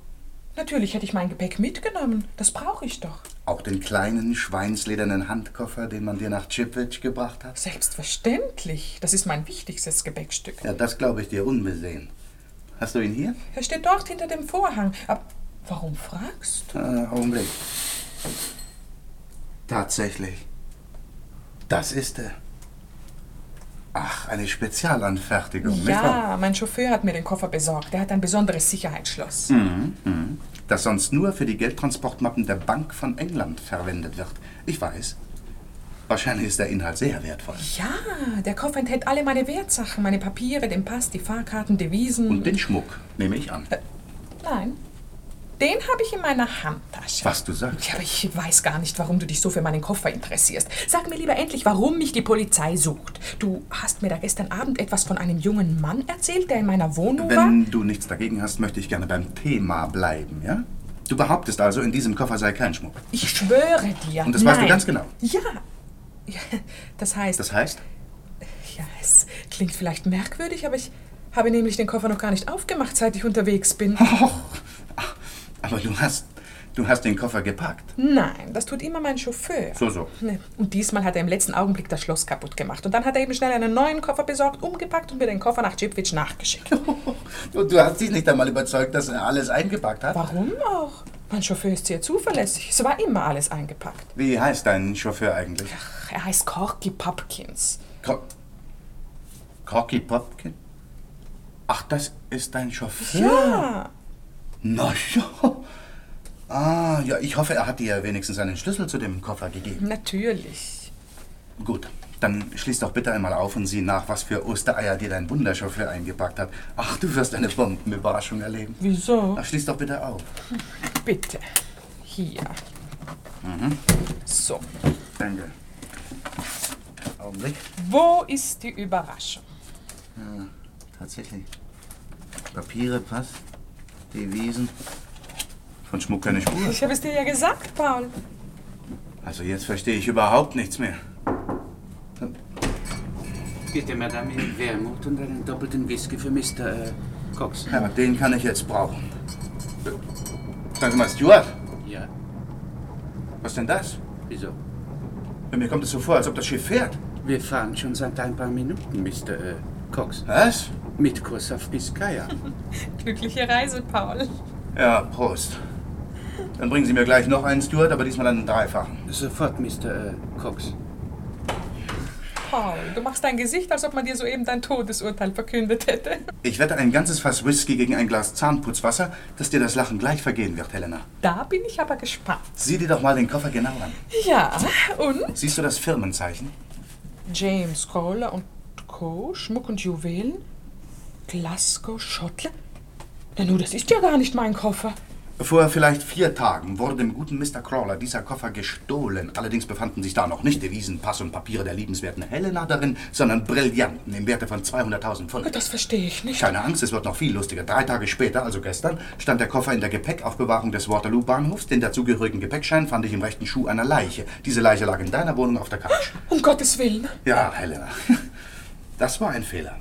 Natürlich hätte ich mein Gepäck mitgenommen. Das brauche ich doch. Auch den kleinen, schweinsledernen Handkoffer, den man dir nach Chipwich gebracht hat? Selbstverständlich. Das ist mein wichtigstes Gepäckstück. Ja, das glaube ich dir unbesehen. Hast du ihn hier? Er steht dort hinter dem Vorhang. Aber warum fragst du? Äh, Augenblick. Tatsächlich. Das ist er. Ach, eine Spezialanfertigung. Ja, mein Chauffeur hat mir den Koffer besorgt. Er hat ein besonderes Sicherheitsschloss. Mhm, mhm. Das sonst nur für die Geldtransportmappen der Bank von England verwendet wird. Ich weiß. Wahrscheinlich ist der Inhalt sehr wertvoll. Ja, der Koffer enthält alle meine Wertsachen, meine Papiere, den Pass, die Fahrkarten, Devisen. Und den Schmuck, nehme ich an. Nein, den habe ich in meiner Handtasche. Was du sagst. Ja, aber ich weiß gar nicht, warum du dich so für meinen Koffer interessierst. Sag mir lieber endlich, warum mich die Polizei sucht. Du hast mir da gestern Abend etwas von einem jungen Mann erzählt, der in meiner Wohnung war. Wenn du nichts dagegen hast, möchte ich gerne beim Thema bleiben, ja? Du behauptest also, in diesem Koffer sei kein Schmuck. Ich schwöre dir. Und das weißt du nein. ganz genau. Ja. Ja. Das heißt. Das heißt? Ja, es klingt vielleicht merkwürdig, aber ich habe nämlich den Koffer noch gar nicht aufgemacht, seit ich unterwegs bin. Aber du hast Du hast den Koffer gepackt. Nein, das tut immer mein Chauffeur. So, so. Und diesmal hat er im letzten Augenblick das Schloss kaputt gemacht. Und dann hat er eben schnell einen neuen Koffer besorgt, umgepackt und mir den Koffer nach Chipwitsch nachgeschickt. Und du hast dich nicht einmal überzeugt, dass er alles eingepackt hat? Warum auch? Mein Chauffeur ist sehr zuverlässig. Es war immer alles eingepackt. Wie heißt dein Chauffeur eigentlich? Ach, er heißt Corky Popkins. Co Corky Popkin? Ach, das ist dein Chauffeur? Ja. Na ja. Ah, ja, ich hoffe, er hat dir wenigstens einen Schlüssel zu dem Koffer gegeben. Natürlich. Gut, dann schließ doch bitte einmal auf und sieh nach, was für Ostereier dir dein Wunderchauffeur eingepackt hat. Ach, du wirst eine Bombenüberraschung erleben. Wieso? Ach, schließ doch bitte auf. Bitte. Hier. Mhm. So. Danke. Augenblick. Wo ist die Überraschung? Ja, tatsächlich. Papiere, Pass, Devisen. Von Schmuck keine Spur. Ich habe es dir ja gesagt, Paul. Also jetzt verstehe ich überhaupt nichts mehr. Bitte, Madame, Wermut und einen doppelten Whisky für Mr. Äh, Cox. Ja, den kann ich jetzt brauchen. Sagen Sie mal, Stuart, Ja, was denn das? wieso? Mir kommt es so vor, als ob das Schiff fährt. Wir fahren schon seit ein paar Minuten, Mr. Äh, Cox. Was? Mit Kurs auf Biscaya. Glückliche Reise, Paul. Ja, Prost. Dann bringen Sie mir gleich noch einen Stuart, aber diesmal einen dreifachen. Sofort, Mr. Äh, Cox. Paul, du machst dein Gesicht, als ob man dir soeben dein Todesurteil verkündet hätte. Ich wette ein ganzes Fass Whisky gegen ein Glas Zahnputzwasser, dass dir das Lachen gleich vergehen wird, Helena. Da bin ich aber gespannt. Sieh dir doch mal den Koffer genau an. Ja, und? Siehst du das Firmenzeichen? James Kohler und Co., Schmuck und Juwelen? Glasgow, Schottland? Na nu, das ist ja gar nicht mein Koffer. Vor vielleicht vier Tagen wurde dem guten Mr. Crawler dieser Koffer gestohlen. Allerdings befanden sich da noch nicht Devisen, Pass und Papiere der liebenswerten Helena darin, sondern Brillanten im Werte von 200.000 Pfund. Das verstehe ich nicht. Keine Angst, es wird noch viel lustiger. Drei Tage später, also gestern, stand der Koffer in der Gepäckaufbewahrung des Waterloo-Bahnhofs. Den dazugehörigen Gepäckschein fand ich im rechten Schuh einer Leiche. Diese Leiche lag in deiner Wohnung auf der Couch. Um Gottes Willen. Ja, Helena. Das war ein Fehler.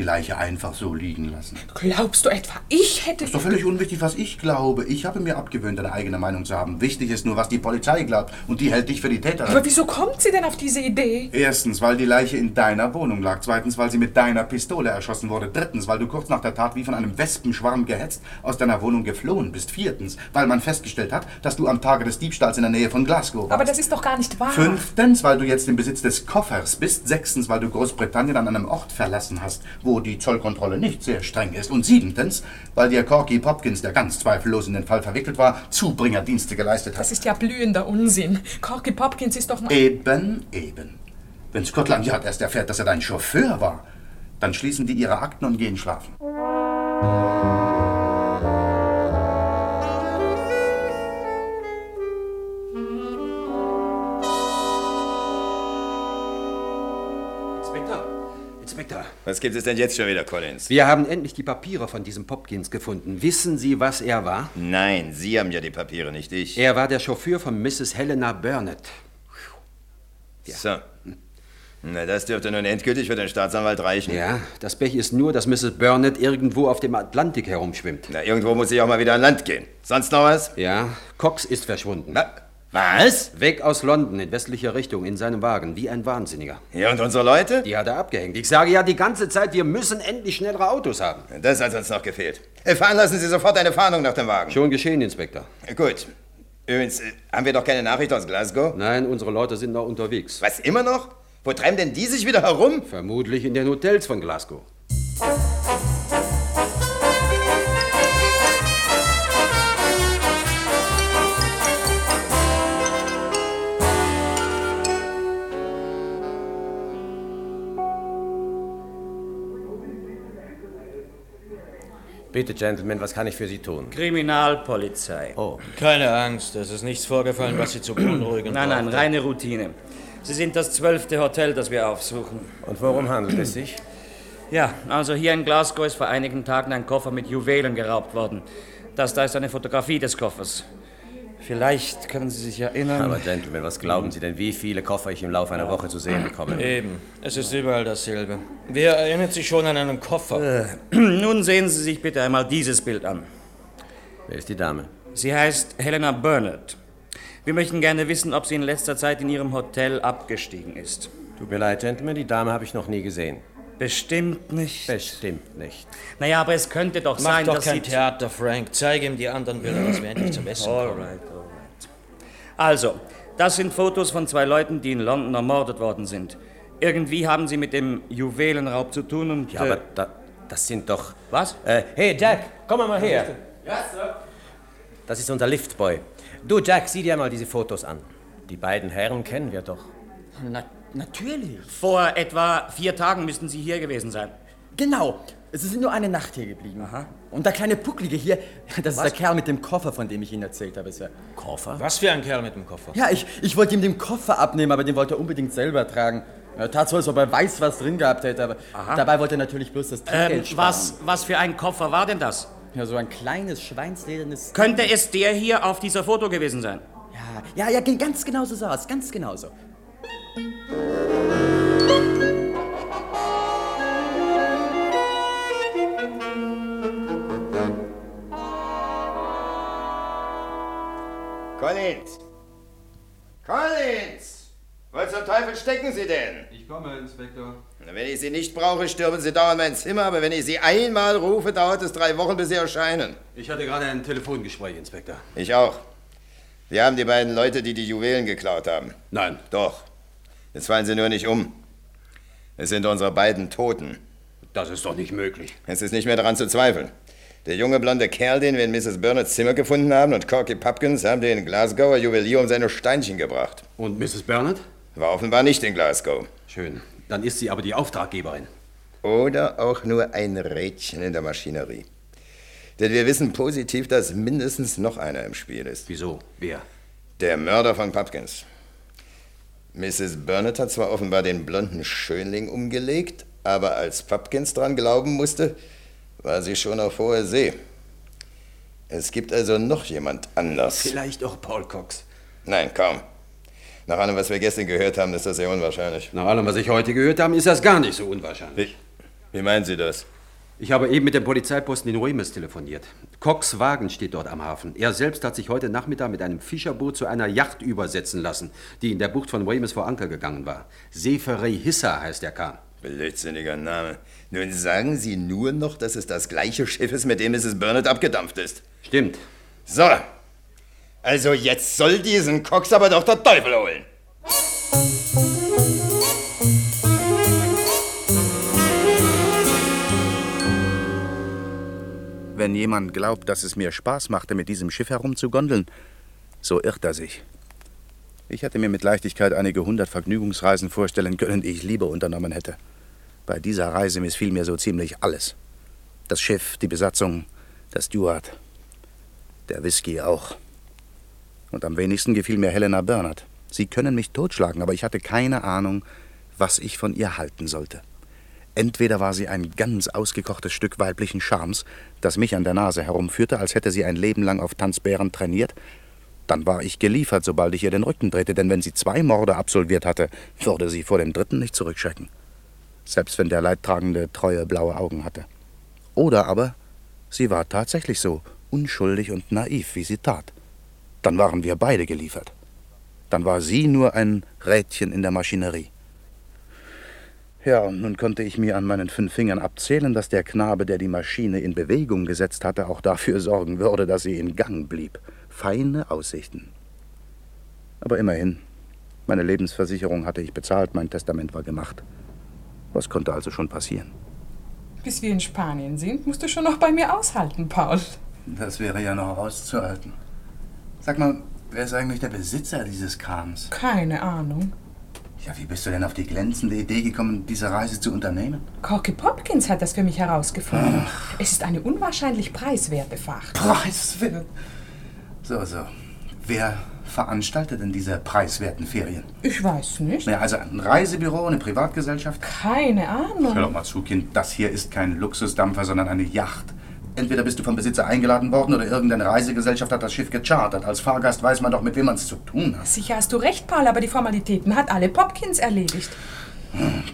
Die Leiche einfach so liegen lassen. Glaubst du etwa, ich hätte... Ist doch völlig unwichtig, was ich glaube. Ich habe mir abgewöhnt, eine eigene Meinung zu haben. Wichtig ist nur, was die Polizei glaubt. Und die hält dich für die Täterin. Aber wieso kommt sie denn auf diese Idee? Erstens, weil die Leiche in deiner Wohnung lag. Zweitens, weil sie mit deiner Pistole erschossen wurde. Drittens, weil du kurz nach der Tat wie von einem Wespenschwarm gehetzt aus deiner Wohnung geflohen bist. Viertens, weil man festgestellt hat, dass du am Tage des Diebstahls in der Nähe von Glasgow warst. Aber das ist doch gar nicht wahr. Fünftens, weil du jetzt im Besitz des Koffers bist. Sechstens, weil du Großbritannien an einem Ort verlassen hast, wo die Zollkontrolle nicht sehr streng ist. Und siebentens, weil dir Corky Popkins, der ganz zweifellos in den Fall verwickelt war, Zubringerdienste geleistet hat. Das ist ja blühender Unsinn. Corky Popkins ist doch... Eben, eben. Wenn Scotland Yard erst erfährt, dass er dein Chauffeur war, dann schließen die ihre Akten und gehen schlafen. Was gibt es denn jetzt schon wieder, Collins? Wir haben endlich die Papiere von diesem Popkins gefunden. Wissen Sie, was er war? Nein, Sie haben ja die Papiere, nicht ich. Er war der Chauffeur von Mrs. Helena Burnett. So. Na, das dürfte nun endgültig für den Staatsanwalt reichen. Ja, das Pech ist nur, dass Mrs. Burnett irgendwo auf dem Atlantik herumschwimmt. Na, irgendwo muss ich auch mal wieder an Land gehen. Sonst noch was? Ja, Cox ist verschwunden. Na, was? Weg aus London in westlicher Richtung in seinem Wagen, wie ein Wahnsinniger. Ja, und unsere Leute? Die hat er abgehängt. Ich sage ja die ganze Zeit, wir müssen endlich schnellere Autos haben. Das hat uns noch gefehlt. Äh, Veranlassen Sie sofort eine Fahndung nach dem Wagen. Schon geschehen, Inspektor. Äh, Gut. Übrigens, äh, haben wir doch keine Nachricht aus Glasgow? Nein, unsere Leute sind noch unterwegs. Was, immer noch? Wo treiben denn die sich wieder herum? Vermutlich in den Hotels von Glasgow. Bitte, Gentlemen, was kann ich für Sie tun? Kriminalpolizei. Oh. Keine Angst, es ist nichts vorgefallen, was Sie zu beunruhigen Nein, nein, reine Routine. Sie sind das zwölfte Hotel, das wir aufsuchen. Und worum handelt es sich? Ja, also hier in Glasgow ist vor einigen Tagen ein Koffer mit Juwelen geraubt worden. Das da ist eine Fotografie des Koffers. Vielleicht können Sie sich erinnern. Aber Gentlemen, was glauben Sie denn, wie viele Koffer ich im Laufe einer Woche zu sehen bekomme? Eben, es ist überall dasselbe. Wer erinnert sich schon an einen Koffer? Nun sehen Sie sich bitte einmal dieses Bild an. Wer ist die Dame? Sie heißt Helena Burnett. Wir möchten gerne wissen, ob sie in letzter Zeit in Ihrem Hotel abgestiegen ist. Tut mir leid, Gentlemen, die Dame habe ich noch nie gesehen. Bestimmt nicht. Bestimmt nicht. Naja, aber es könnte doch Mach sein, doch dass kein sie... Theater, Frank. Zeige ihm die anderen Bilder, dass wir endlich zum Essen kommen. Alright. Also, das sind Fotos von zwei Leuten, die in London ermordet worden sind. Irgendwie haben sie mit dem Juwelenraub zu tun und... Ja, äh, aber da, das sind doch... Was? Äh, hey, Jack, komm mal her. Ja, Sir. Das ist unser Liftboy. Du, Jack, sieh dir mal diese Fotos an. Die beiden Herren kennen wir doch. Na, natürlich. Vor etwa vier Tagen müssten sie hier gewesen sein. Genau. Sie sind nur eine Nacht hier geblieben. Und der kleine Pucklige hier, das ist Was? der Kerl mit dem Koffer, von dem ich Ihnen erzählt habe. Sir. Koffer? Was für ein Kerl mit dem Koffer? Ja, ich, ich wollte ihm den Koffer abnehmen, aber den wollte er unbedingt selber tragen. Er tat so, als ob er weiß, was drin gehabt hätte, aber Aha. dabei wollte er natürlich bloß das Trinkgeld Ähm, sparen. was, was für ein Koffer war denn das? Ja, so ein kleines, schweinsledernes... Könnte es der hier auf dieser Foto gewesen sein? Ja, ja, ja, ging ganz genauso so aus, ganz genauso. Collins! Collins! Wo zum Teufel stecken Sie denn? Ich komme, Inspektor. Wenn ich Sie nicht brauche, stürmen Sie dauernd mein Zimmer, aber wenn ich Sie einmal rufe, dauert es drei Wochen, bis Sie erscheinen. Ich hatte gerade ein Telefongespräch, Inspektor. Ich auch. Wir haben die beiden Leute, die die Juwelen geklaut haben. Nein. Doch. Jetzt fallen Sie nur nicht um. Es sind unsere beiden Toten. Das ist doch nicht möglich. Es ist nicht mehr daran zu zweifeln. Der junge blonde Kerl, den wir in Mrs. Burnetts Zimmer gefunden haben, und Corky Pupkins haben den Glasgower Juwelier um seine Steinchen gebracht. Und Mrs. Burnett? War offenbar nicht in Glasgow. Schön. Dann ist sie aber die Auftraggeberin. Oder auch nur ein Rädchen in der Maschinerie. Denn wir wissen positiv, dass mindestens noch einer im Spiel ist. Wieso? Wer? Der Mörder von Pupkins. Mrs. Burnett hat zwar offenbar den blonden Schönling umgelegt, aber als Pupkins dran glauben musste, war sie schon auf hoher See. Es gibt also noch jemand anders. Vielleicht auch Paul Cox. Nein, kaum. Nach allem, was wir gestern gehört haben, ist das sehr unwahrscheinlich. Nach allem, was ich heute gehört habe, ist das gar nicht so unwahrscheinlich. Wie, wie meinen Sie das? Ich habe eben mit dem Polizeiposten in Weymouth telefoniert. Cox Wagen steht dort am Hafen. Er selbst hat sich heute Nachmittag mit einem Fischerboot zu einer Yacht übersetzen lassen, die in der Bucht von Weymouth vor Anker gegangen war. Seferei Hissa heißt der Kahn. Blödsinniger Name. Nun sagen Sie nur noch, dass es das gleiche Schiff ist, mit dem Mrs. Burnett abgedampft ist. Stimmt. So. Also jetzt soll diesen Cox aber doch der Teufel holen. Wenn jemand glaubt, dass es mir Spaß machte, mit diesem Schiff herumzugondeln, so irrt er sich. Ich hätte mir mit Leichtigkeit einige hundert Vergnügungsreisen vorstellen können, die ich lieber unternommen hätte. Bei dieser Reise missfiel mir so ziemlich alles. Das Schiff, die Besatzung, der Steward, der Whisky auch. Und am wenigsten gefiel mir Helena Bernard. Sie können mich totschlagen, aber ich hatte keine Ahnung, was ich von ihr halten sollte. Entweder war sie ein ganz ausgekochtes Stück weiblichen Charmes, das mich an der Nase herumführte, als hätte sie ein Leben lang auf Tanzbären trainiert, dann war ich geliefert, sobald ich ihr den Rücken drehte, denn wenn sie zwei Morde absolviert hatte, würde sie vor dem dritten nicht zurückschrecken. Selbst wenn der Leidtragende treue blaue Augen hatte. Oder aber, sie war tatsächlich so unschuldig und naiv, wie sie tat. Dann waren wir beide geliefert. Dann war sie nur ein Rädchen in der Maschinerie. Ja, und nun konnte ich mir an meinen fünf Fingern abzählen, dass der Knabe, der die Maschine in Bewegung gesetzt hatte, auch dafür sorgen würde, dass sie in Gang blieb. Feine Aussichten. Aber immerhin, meine Lebensversicherung hatte ich bezahlt, mein Testament war gemacht. Was konnte also schon passieren? Bis wir in Spanien sind, musst du schon noch bei mir aushalten, Paul. Das wäre ja noch auszuhalten. Sag mal, wer ist eigentlich der Besitzer dieses Kahns? Keine Ahnung. Ja, wie bist du denn auf die glänzende Idee gekommen, diese Reise zu unternehmen? Corky Popkins hat das für mich herausgefunden. Es ist eine unwahrscheinlich preiswerte Fahrt. Preiswert? So, so. Wer veranstaltet denn diese preiswerten Ferien? Ich weiß nicht. Ja, also ein Reisebüro, eine Privatgesellschaft? Keine Ahnung. Hör doch mal zu, Kind. Das hier ist kein Luxusdampfer, sondern eine Yacht. Entweder bist du vom Besitzer eingeladen worden oder irgendeine Reisegesellschaft hat das Schiff gechartert. Als Fahrgast weiß man doch, mit wem man es zu tun hat. Sicher hast du recht, Paul, aber die Formalitäten hat alle Popkins erledigt.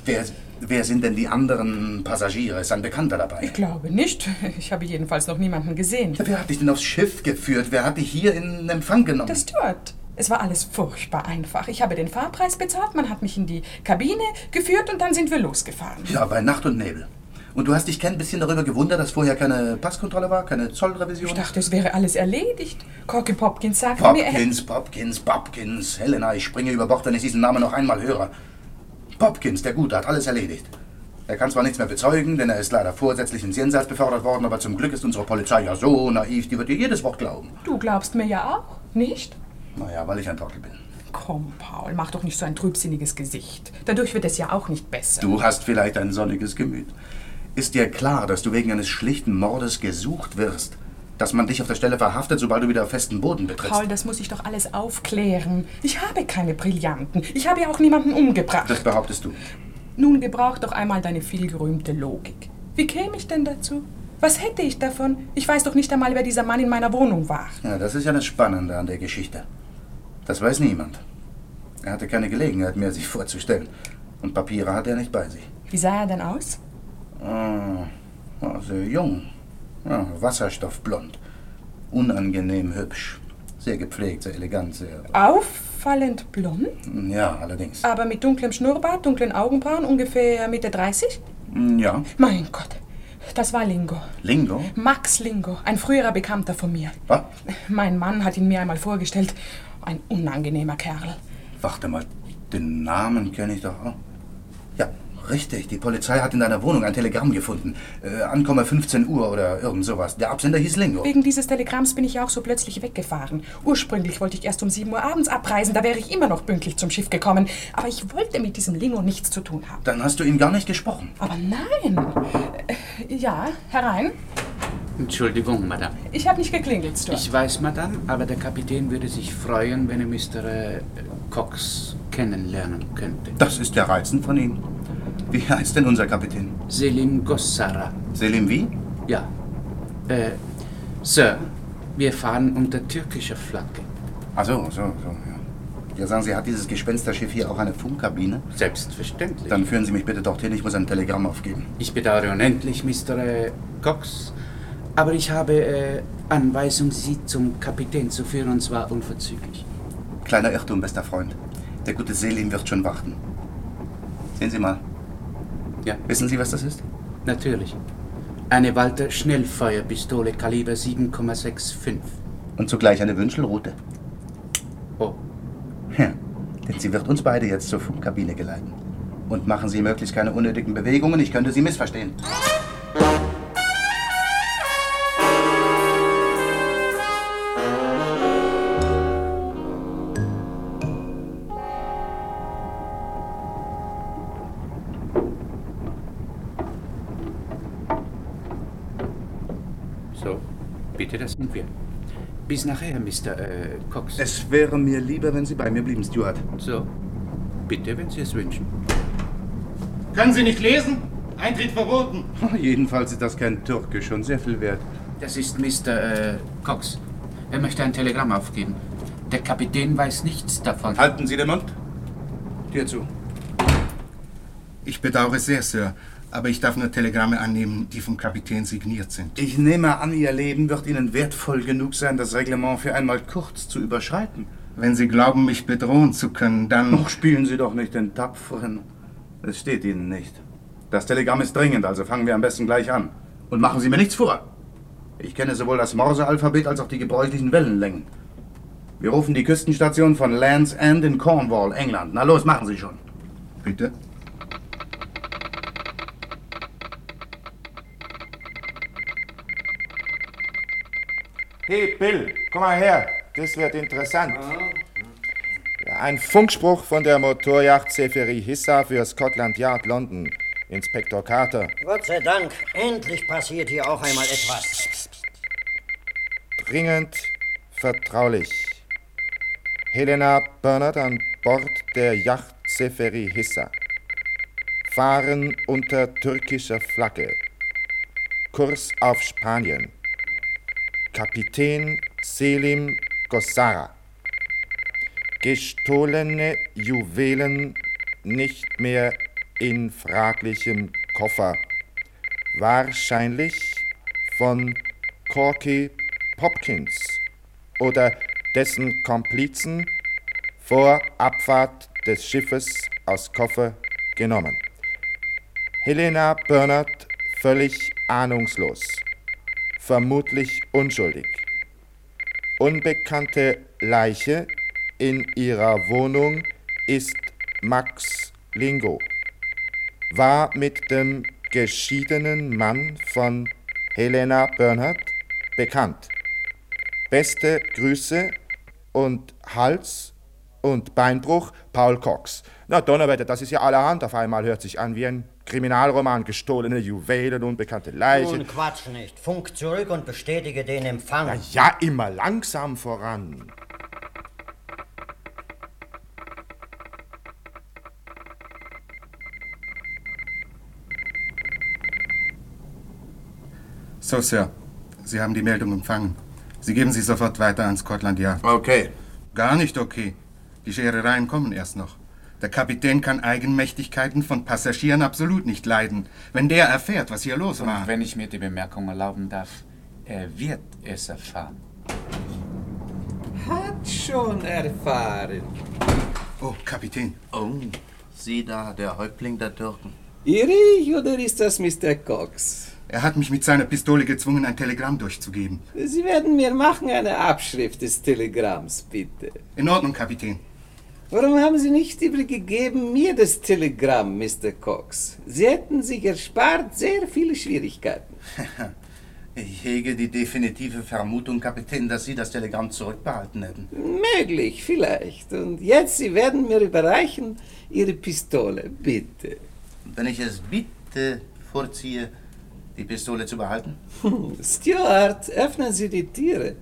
Wer, Wer sind denn die anderen Passagiere? Ist ein Bekannter dabei? Ich glaube nicht. Ich habe jedenfalls noch niemanden gesehen. Wer hat dich denn aufs Schiff geführt? Wer hat dich hier in Empfang genommen? Der Steward. Es war alles furchtbar einfach. Ich habe den Fahrpreis bezahlt, man hat mich in die Kabine geführt und dann sind wir losgefahren. Ja, bei Nacht und Nebel. Und du hast dich kein bisschen darüber gewundert, dass vorher keine Passkontrolle war, keine Zollrevision? Ich dachte, es wäre alles erledigt. Corky Popkins sagte mir, er Popkins, Popkins, Popkins. Helena, ich springe über Bord, wenn ich diesen Namen noch einmal höre. Popkins, der Gute, hat alles erledigt. Er kann zwar nichts mehr bezeugen, denn er ist leider vorsätzlich ins Jenseits befördert worden, aber zum Glück ist unsere Polizei ja so naiv, die wird dir jedes Wort glauben. Du glaubst mir ja auch, nicht? Naja, weil ich ein Trottel bin. Komm, Paul, mach doch nicht so ein trübsinniges Gesicht. Dadurch wird es ja auch nicht besser. Du hast vielleicht ein sonniges Gemüt. Ist dir klar, dass du wegen eines schlichten Mordes gesucht wirst? Dass man dich auf der Stelle verhaftet, sobald du wieder auf festen Boden betrittst? Paul, das muss ich doch alles aufklären. Ich habe keine Brillanten. Ich habe ja auch niemanden umgebracht. Das behauptest du. Nun gebrauch doch einmal deine vielgerühmte Logik. Wie käme ich denn dazu? Was hätte ich davon? Ich weiß doch nicht einmal, wer dieser Mann in meiner Wohnung war. Ja, das ist ja das Spannende an der Geschichte. Das weiß niemand. Er hatte keine Gelegenheit mehr, sich vorzustellen. Und Papiere hatte er nicht bei sich. Wie sah er denn aus? Ah, ah, sehr jung. Ja, wasserstoffblond. Unangenehm hübsch. Sehr gepflegt, sehr elegant, sehr. Auffallend blond, Ja, allerdings. aber mit dunklem Schnurrbart, dunklen Augenbrauen, ungefähr Mitte 30? Ja. Mein Gott, das war Lingo. Lingo? Max Lingo, ein früherer Bekannter von mir. Was? Mein Mann hat ihn mir einmal vorgestellt. Ein unangenehmer Kerl. Warte mal, den Namen kenne ich doch auch. Richtig. Die Polizei hat in deiner Wohnung ein Telegramm gefunden. Äh, Ankomme 15 Uhr oder irgend sowas. Der Absender hieß Lingo. Wegen dieses Telegramms bin ich ja auch so plötzlich weggefahren. Ursprünglich wollte ich erst um 7 Uhr abends abreisen, da wäre ich immer noch pünktlich zum Schiff gekommen. Aber ich wollte mit diesem Lingo nichts zu tun haben. Dann hast du ihn gar nicht gesprochen. Aber nein. Äh, ja, herein. Entschuldigung, Madame. Ich habe nicht geklingelt, Stuart. Ich weiß, Madame, aber der Kapitän würde sich freuen, wenn er Mr. Äh, Cox kennenlernen könnte. Das ist der Reizen von ihm. Wie heißt denn unser Kapitän? Selim Gossara. Selim wie? Ja. Äh, Sir, wir fahren unter türkischer Flagge. Ach so, so, so, ja. Ja, sagen Sie, hat dieses Gespensterschiff hier auch eine Funkkabine? Selbstverständlich. Dann führen Sie mich bitte dorthin, ich muss ein Telegramm aufgeben. Ich bedauere unendlich, Mr. Äh, Cox, aber ich habe äh, Anweisung, Sie zum Kapitän zu führen, und zwar unverzüglich. Kleiner Irrtum, bester Freund. Der gute Selim wird schon warten. Sehen Sie mal. Ja. Wissen Sie, was das ist? Natürlich. Eine Walter Schnellfeuerpistole Kaliber 7,65. Und zugleich eine Wünschelrute. Oh. Ja, denn sie wird uns beide jetzt zur Funkkabine geleiten. Und machen Sie möglichst keine unnötigen Bewegungen, ich könnte Sie missverstehen. Bis nachher, Mr. Äh, Cox. Es wäre mir lieber, wenn Sie bei mir blieben, Stuart. So, bitte, wenn Sie es wünschen. Können Sie nicht lesen? Eintritt verboten. Jedenfalls ist das kein Türkisch und sehr viel wert. Das ist Mr. Äh, Cox. Er möchte ein Telegramm aufgeben. Der Kapitän weiß nichts davon. Halten Sie den Mund. Tür zu. Ich bedauere sehr, Sir, aber ich darf nur Telegramme annehmen, die vom Kapitän signiert sind. Ich nehme an, Ihr Leben wird Ihnen wertvoll genug sein, das Reglement für einmal kurz zu überschreiten. Wenn Sie glauben, mich bedrohen zu können, dann... Noch spielen Sie doch nicht den Tapferen. Es steht Ihnen nicht. Das Telegramm ist dringend, also fangen wir am besten gleich an. Und machen Sie mir nichts vor. Ich kenne sowohl das Morse-Alphabet als auch die gebräuchlichen Wellenlängen. Wir rufen die Küstenstation von Land's End in Cornwall, England. Na los, machen Sie schon. Bitte? Hey Bill, komm mal her. Das wird interessant. Ja, ein Funkspruch von der Motorjacht Seferi Hissa für Scotland Yard London. Inspektor Carter. Gott sei Dank, endlich passiert hier auch einmal etwas. Dringend vertraulich. Helena Bernard an Bord der Yacht Seferi Hissa. Fahren unter türkischer Flagge. Kurs auf Spanien. Kapitän Selim Gossara. Gestohlene Juwelen nicht mehr in fraglichem Koffer. Wahrscheinlich von Corky Popkins oder dessen Komplizen vor Abfahrt des Schiffes aus Koffer genommen. Helena Bernard völlig ahnungslos, vermutlich unschuldig. Unbekannte Leiche in ihrer Wohnung ist Max Lingo. War mit dem geschiedenen Mann von Helena Bernhardt bekannt. Beste Grüße und Hals- und Beinbruch Paul Cox. Na Donnerwetter, das ist ja allerhand. Auf einmal hört sich an wie ein Kriminalroman. Gestohlene Juwelen, unbekannte Leichen. Nun Quatsch nicht. Funk zurück und bestätige den Empfang. Na ja, immer langsam voran. So, Sir. Sie haben die Meldung empfangen. Sie geben sie sofort weiter an Scotland Yard. Okay. Gar nicht okay. Die Scherereien kommen erst noch. Der Kapitän kann Eigenmächtigkeiten von Passagieren absolut nicht leiden. Wenn der erfährt, was hier los war. Und wenn ich mir die Bemerkung erlauben darf, er wird es erfahren. Hat schon erfahren. Oh, Kapitän. Oh, Sie da, der Häuptling der Türken. Irre ich oder ist das Mr. Cox? Er hat mich mit seiner Pistole gezwungen, ein Telegramm durchzugeben. Sie werden mir machen eine Abschrift des Telegramms, bitte. In Ordnung, Kapitän. Warum haben Sie nicht übergegeben mir das Telegramm, Mr. Cox? Sie hätten sich erspart sehr viele Schwierigkeiten. Ich hege die definitive Vermutung, Kapitän, dass Sie das Telegramm zurückbehalten hätten. Möglich, vielleicht. Und jetzt, Sie werden mir überreichen Ihre Pistole, bitte. Wenn ich es bitte vorziehe, die Pistole zu behalten? Stuart, öffnen Sie die Türe.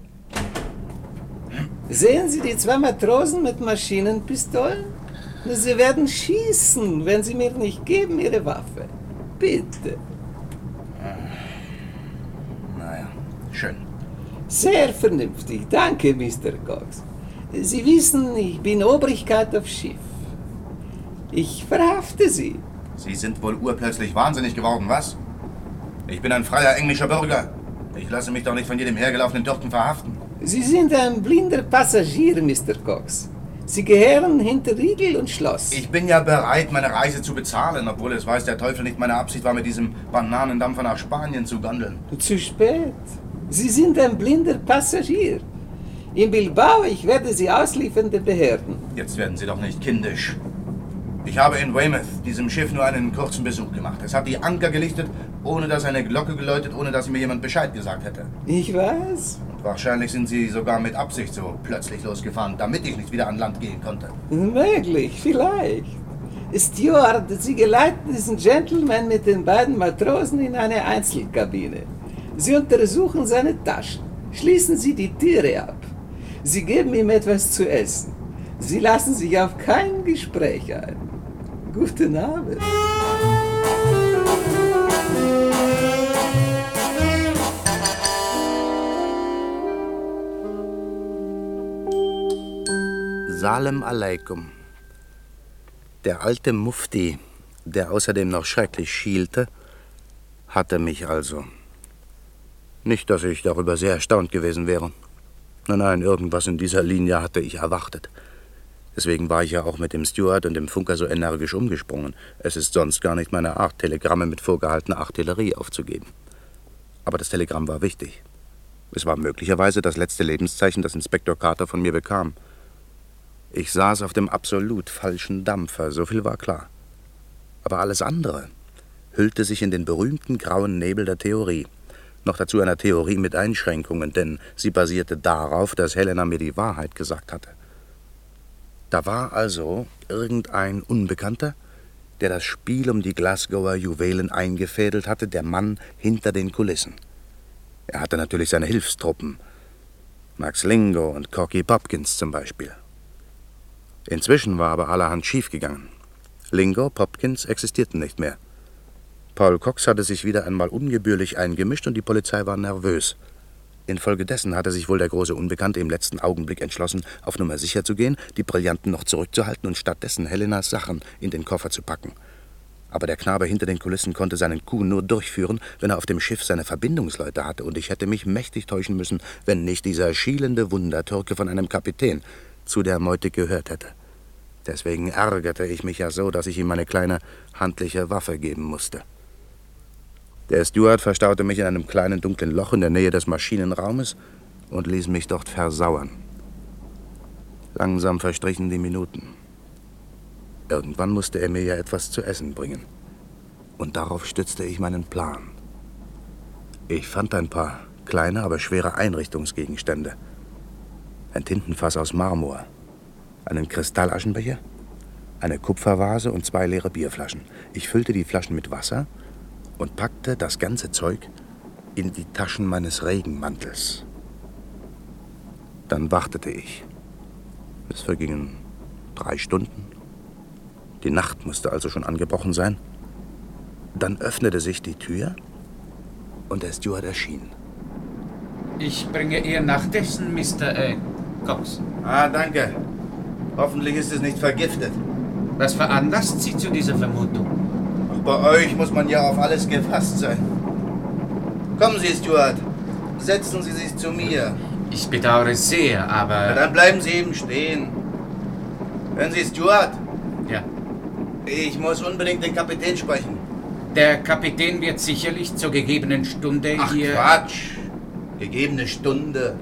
Sehen Sie die zwei Matrosen mit Maschinenpistolen? Sie werden schießen, wenn Sie mir nicht geben Ihre Waffe. Bitte. Naja, schön. Sehr vernünftig. Danke, Mr. Cox. Sie wissen, ich bin Obrigkeit auf Schiff. Ich verhafte Sie. Sie sind wohl urplötzlich wahnsinnig geworden, was? Ich bin ein freier englischer Bürger. Ich lasse mich doch nicht von jedem hergelaufenen Türken verhaften. Sie sind ein blinder Passagier, Mr. Cox. Sie gehören hinter Riegel und Schloss. Ich bin ja bereit, meine Reise zu bezahlen, obwohl es weiß der Teufel nicht meine Absicht war, mit diesem Bananendampfer nach Spanien zu gondeln. Zu spät. Sie sind ein blinder Passagier. In Bilbao, ich werde Sie ausliefern den Behörden. Jetzt werden Sie doch nicht kindisch. Ich habe in Weymouth diesem Schiff nur einen kurzen Besuch gemacht. Es hat die Anker gelichtet, ohne dass eine Glocke geläutet, ohne dass mir jemand Bescheid gesagt hätte. Ich weiß. Wahrscheinlich sind Sie sogar mit Absicht so plötzlich losgefahren, damit ich nicht wieder an Land gehen konnte. Möglich, vielleicht. Steward, Sie geleiten diesen Gentleman mit den beiden Matrosen in eine Einzelkabine. Sie untersuchen seine Taschen. Schließen Sie die Türe ab. Sie geben ihm etwas zu essen. Sie lassen sich auf kein Gespräch ein. Guten Abend. Salem Aleikum. Der alte Mufti, der außerdem noch schrecklich schielte, hatte mich also. Nicht, dass ich darüber sehr erstaunt gewesen wäre. Nein, nein, irgendwas in dieser Linie hatte ich erwartet. Deswegen war ich ja auch mit dem Steward und dem Funker so energisch umgesprungen. Es ist sonst gar nicht meine Art, Telegramme mit vorgehaltener Artillerie aufzugeben. Aber das Telegramm war wichtig. Es war möglicherweise das letzte Lebenszeichen, das Inspektor Carter von mir bekam. Ich saß auf dem absolut falschen Dampfer, so viel war klar. Aber alles andere hüllte sich in den berühmten grauen Nebel der Theorie. Noch dazu einer Theorie mit Einschränkungen, denn sie basierte darauf, dass Helena mir die Wahrheit gesagt hatte. Da war also irgendein Unbekannter, der das Spiel um die Glasgower Juwelen eingefädelt hatte, der Mann hinter den Kulissen. Er hatte natürlich seine Hilfstruppen. Max Lingo und Corky Popkins zum Beispiel. Inzwischen war aber allerhand schiefgegangen. Lingo, Popkins existierten nicht mehr. Paul Cox hatte sich wieder einmal ungebührlich eingemischt und die Polizei war nervös. Infolgedessen hatte sich wohl der große Unbekannte im letzten Augenblick entschlossen, auf Nummer sicher zu gehen, die Brillanten noch zurückzuhalten und stattdessen Helenas Sachen in den Koffer zu packen. Aber der Knabe hinter den Kulissen konnte seinen Coup nur durchführen, wenn er auf dem Schiff seine Verbindungsleute hatte, und ich hätte mich mächtig täuschen müssen, wenn nicht dieser schielende Wundertürke von einem Kapitän zu der Meute gehört hätte. Deswegen ärgerte ich mich ja so, dass ich ihm meine kleine handliche Waffe geben musste. Der Steward verstaute mich in einem kleinen dunklen Loch in der Nähe des Maschinenraumes und ließ mich dort versauern. Langsam verstrichen die Minuten. Irgendwann musste er mir ja etwas zu essen bringen. Und darauf stützte ich meinen Plan. Ich fand ein paar kleine, aber schwere Einrichtungsgegenstände. Ein Tintenfass aus Marmor, einen Kristallaschenbecher, eine Kupfervase und zwei leere Bierflaschen. Ich füllte die Flaschen mit Wasser und packte das ganze Zeug in die Taschen meines Regenmantels. Dann wartete ich. Es vergingen drei Stunden. Die Nacht musste also schon angebrochen sein. Dann öffnete sich die Tür und der Steward erschien. Ich bringe ihr nach dessen, Mr. Äh, Cox. Ah, danke. Hoffentlich ist es nicht vergiftet. Was veranlasst Sie zu dieser Vermutung? Auch bei euch muss man ja auf alles gefasst sein. Kommen Sie, Stuart. Setzen Sie sich zu mir. Ich bedauere sehr, aber. Na, dann bleiben Sie eben stehen. Hören Sie, Stuart? Ja. Ich muss unbedingt den Kapitän sprechen. Der Kapitän wird sicherlich zur gegebenen Stunde Ach, hier. Quatsch. Gegebene Stunde.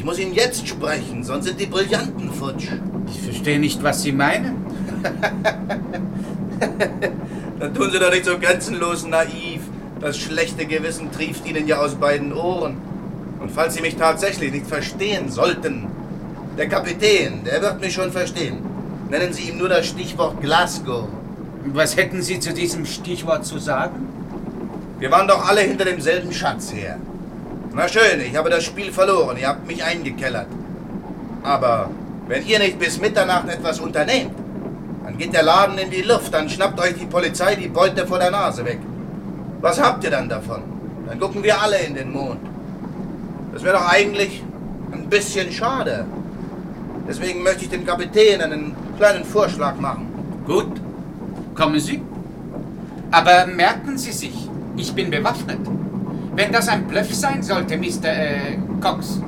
Ich muss ihn jetzt sprechen, sonst sind die Brillanten futsch. Ich verstehe nicht, was Sie meinen. Dann tun Sie doch nicht so grenzenlos naiv. Das schlechte Gewissen trieft Ihnen ja aus beiden Ohren. Und falls Sie mich tatsächlich nicht verstehen sollten, der Kapitän, der wird mich schon verstehen. Nennen Sie ihm nur das Stichwort Glasgow. Was hätten Sie zu diesem Stichwort zu sagen? Wir waren doch alle hinter demselben Schatz her. Na schön, ich habe das Spiel verloren. Ihr habt mich eingekellert. Aber wenn ihr nicht bis Mitternacht etwas unternehmt, dann geht der Laden in die Luft. Dann schnappt euch die Polizei die Beute vor der Nase weg. Was habt ihr dann davon? Dann gucken wir alle in den Mond. Das wäre doch eigentlich ein bisschen schade. Deswegen möchte ich dem Kapitän einen kleinen Vorschlag machen. Gut, kommen Sie. Aber merken Sie sich, ich bin bewaffnet. Wenn das ein Bluff sein sollte, Mr. Äh, Cox,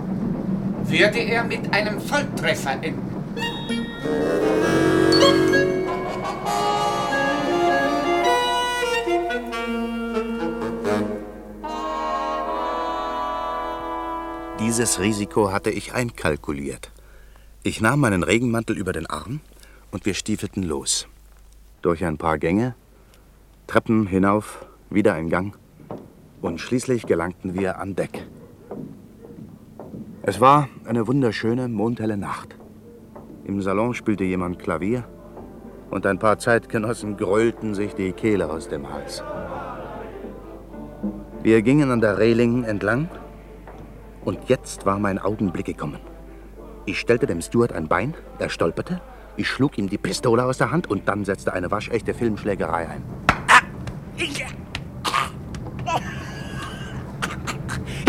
würde er mit einem Volltreffer enden. Dieses Risiko hatte ich einkalkuliert. Ich nahm meinen Regenmantel über den Arm und wir stiefelten los. Durch ein paar Gänge, Treppen hinauf, wieder ein Gang und schließlich gelangten wir an Deck. Es war eine wunderschöne, mondhelle Nacht. Im Salon spielte jemand Klavier und ein paar Zeitgenossen gröhlten sich die Kehle aus dem Hals. Wir gingen an der Reling entlang und jetzt war mein Augenblick gekommen. Ich stellte dem Steward ein Bein, er stolperte, ich schlug ihm die Pistole aus der Hand und dann setzte eine waschechte Filmschlägerei ein.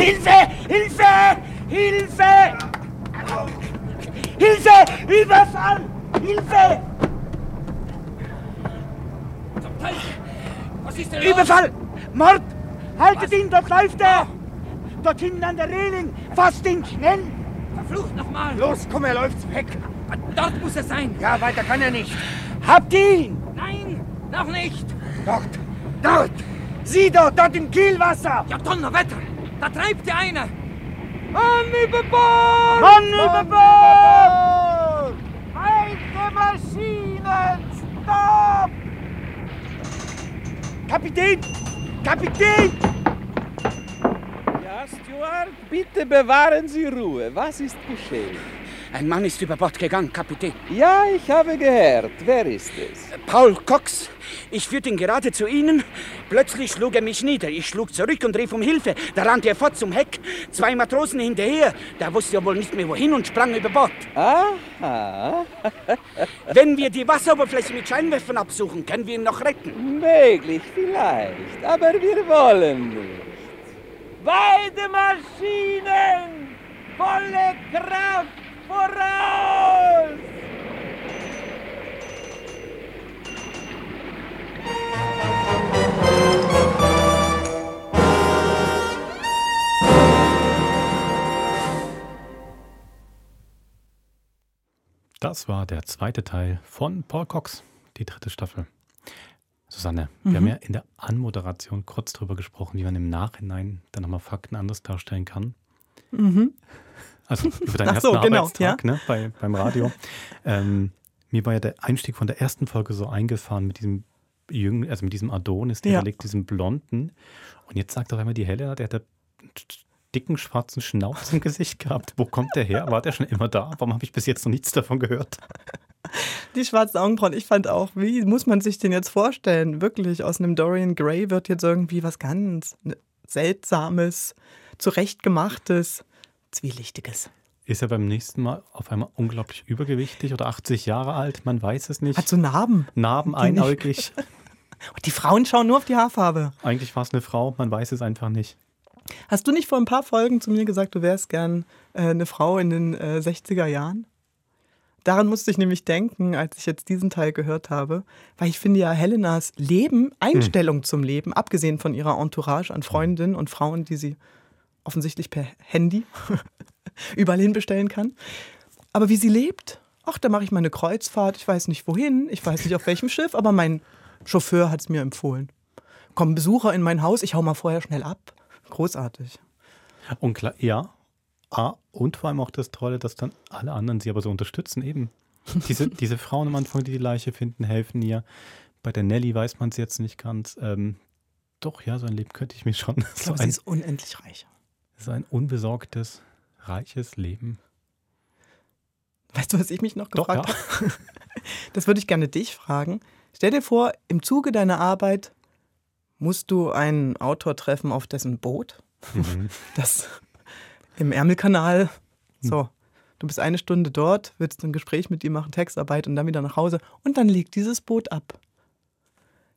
Hilfe! Hilfe! Hilfe! Hilfe! Überfall! Hilfe! Was ist denn Überfall! Mord! Haltet ihn, dort läuft er! Dort hinten an der Reling! Fasst ihn schnell! Verflucht nochmal! Los, komm, er läuft weg! Dort muss er sein! Ja, weiter kann er nicht! Habt ihn! Nein, noch nicht! Dort! Dort! Sieh dort, dort im Kielwasser! Ja, Donnerwetter! Da treibt ja einer! Mann über Bord! Mann über Bord! Alte Maschinen! Stopp! Kapitän! Kapitän! Ja, Stuart, bitte bewahren Sie Ruhe. Was ist geschehen? Ein Mann ist über Bord gegangen, Kapitän. Ja, ich habe gehört. Wer ist es? Paul Cox. Ich führte ihn gerade zu Ihnen. Plötzlich schlug er mich nieder. Ich schlug zurück und rief um Hilfe. Da rannte er fort zum Heck. Zwei Matrosen hinterher. Da wusste er wohl nicht mehr wohin und sprang über Bord. Aha. Wenn wir die Wasseroberfläche mit Scheinwerfern absuchen, können wir ihn noch retten. Möglich, vielleicht. Aber wir wollen nicht. Beide Maschinen! Volle Kraft! Voraus! Das war der zweite Teil von Paul Cox, die dritte Staffel. Susanne, mhm. wir haben mhm. ja in der Anmoderation kurz darüber gesprochen, wie man im Nachhinein dann nochmal Fakten anders darstellen kann. Mhm. Also über deinen Ach so, ersten genau, Arbeitstag ne, bei, beim Radio. ähm, mir war ja der Einstieg von der ersten Folge so eingefahren mit diesem Jüng, also mit diesem Adonis, der Ja. da liegt, diesem Blonden. Und jetzt sagt auf einmal die Helena, der hat einen dicken schwarzen Schnauz im Gesicht gehabt. Wo kommt der her? War der schon immer da? Warum habe ich bis jetzt noch nichts davon gehört? Die schwarzen Augenbrauen, ich fand auch, wie muss man sich den jetzt vorstellen? Wirklich, aus einem Dorian Gray wird jetzt irgendwie was ganz Seltsames, zurechtgemachtes, Zwielichtiges. Ist er beim nächsten Mal auf einmal unglaublich übergewichtig oder 80 Jahre alt? Man weiß es nicht. Hat so Narben. Narben, einäugig. Und die Frauen schauen nur auf die Haarfarbe. Eigentlich war es eine Frau, man weiß es einfach nicht. Hast du nicht vor ein paar Folgen zu mir gesagt, du wärst gern äh, eine Frau in den äh, 60er Jahren? Daran musste ich nämlich denken, als ich jetzt diesen Teil gehört habe, weil ich finde ja Helenas Leben, Einstellung zum Leben, abgesehen von ihrer Entourage an Freundinnen und Frauen, die sie offensichtlich per Handy überall hin bestellen kann. Aber wie sie lebt, ach, da mache ich mal eine Kreuzfahrt, ich weiß nicht wohin, ich weiß nicht auf welchem Schiff, aber mein Chauffeur hat es mir empfohlen. Kommen Besucher in mein Haus, ich hau mal vorher schnell ab. Großartig. Und klar, ja. Ah, und vor allem auch das Tolle, dass dann alle anderen sie aber so unterstützen, eben. Diese, diese Frauen am Anfang, die die Leiche finden, helfen ihr. Bei der Nelly weiß man es jetzt nicht ganz. Ähm, doch, ja, so ein Leben könnte ich mir schon. Ich glaube, so sie ist unendlich reich. So ein unbesorgtes, reiches Leben. Weißt du, was ich mich noch Doch, gefragt habe? Das würde ich gerne dich fragen. Stell dir vor, im Zuge deiner Arbeit musst du einen Autor treffen auf dessen Boot, Mhm. das im Ärmelkanal, so, du bist eine Stunde dort, willst ein Gespräch mit ihm machen, Textarbeit und dann wieder nach Hause und dann legt dieses Boot ab.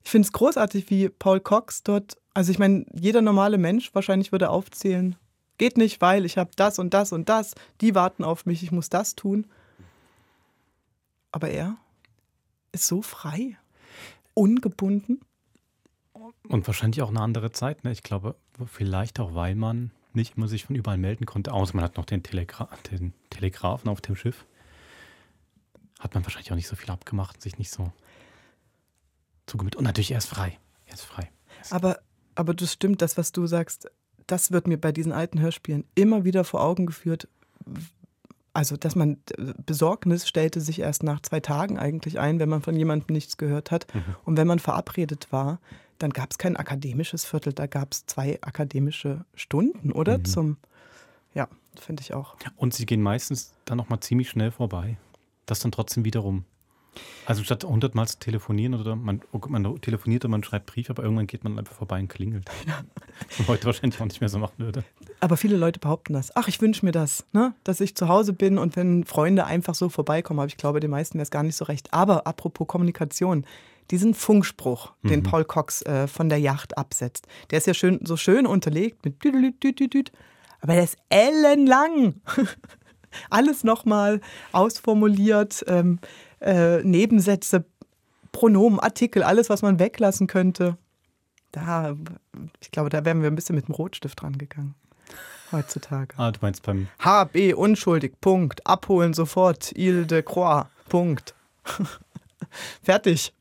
Ich finde es großartig, wie Paul Cox dort, also ich meine, jeder normale Mensch wahrscheinlich würde aufzählen, geht nicht, weil ich habe das und das und das, die warten auf mich, ich muss das tun. Aber er ist so frei, ungebunden. Und wahrscheinlich auch eine andere Zeit. Ne? Ich glaube, vielleicht auch, weil man nicht immer sich von überall melden konnte, außer man hat noch den, Telegra den Telegrafen auf dem Schiff. Hat man wahrscheinlich auch nicht so viel abgemacht, sich nicht so zugemüht. Und natürlich, er ist frei. Er ist frei. Aber, aber das stimmt, das, was du sagst, das wird mir bei diesen alten Hörspielen immer wieder vor Augen geführt. Also, dass man Besorgnis stellte sich erst nach zwei Tagen eigentlich ein, wenn man von jemandem nichts gehört hat. Mhm. Und wenn man verabredet war, dann gab es kein akademisches Viertel, da gab es zwei akademische Stunden, oder? Mhm. Zum, ja, finde ich auch. Und sie gehen meistens dann nochmal ziemlich schnell vorbei. Das dann trotzdem wiederum. Also statt 100 Mal zu telefonieren oder man, oh, man telefoniert oder man schreibt Briefe, aber irgendwann geht man einfach vorbei und klingelt. Was man heute wahrscheinlich auch nicht mehr so machen würde. Aber viele Leute behaupten das. Ach, ich wünsche mir das, ne? dass ich zu Hause bin und wenn Freunde einfach so vorbeikommen. Aber ich glaube, den meisten wäre es gar nicht so recht. Aber apropos Kommunikation, diesen Funkspruch, den Mhm. Paul Cox äh, von der Yacht absetzt, der ist ja schön, so schön unterlegt mit düdelüt, aber der ist ellenlang. Alles nochmal ausformuliert, ähm, äh, Nebensätze, Pronomen, Artikel, alles, was man weglassen könnte. Da, ich glaube, da wären wir ein bisschen mit dem Rotstift dran gegangen. Heutzutage. Ah, du meinst beim. HB unschuldig, Punkt. Abholen sofort, Ile de Croix, Punkt. Fertig.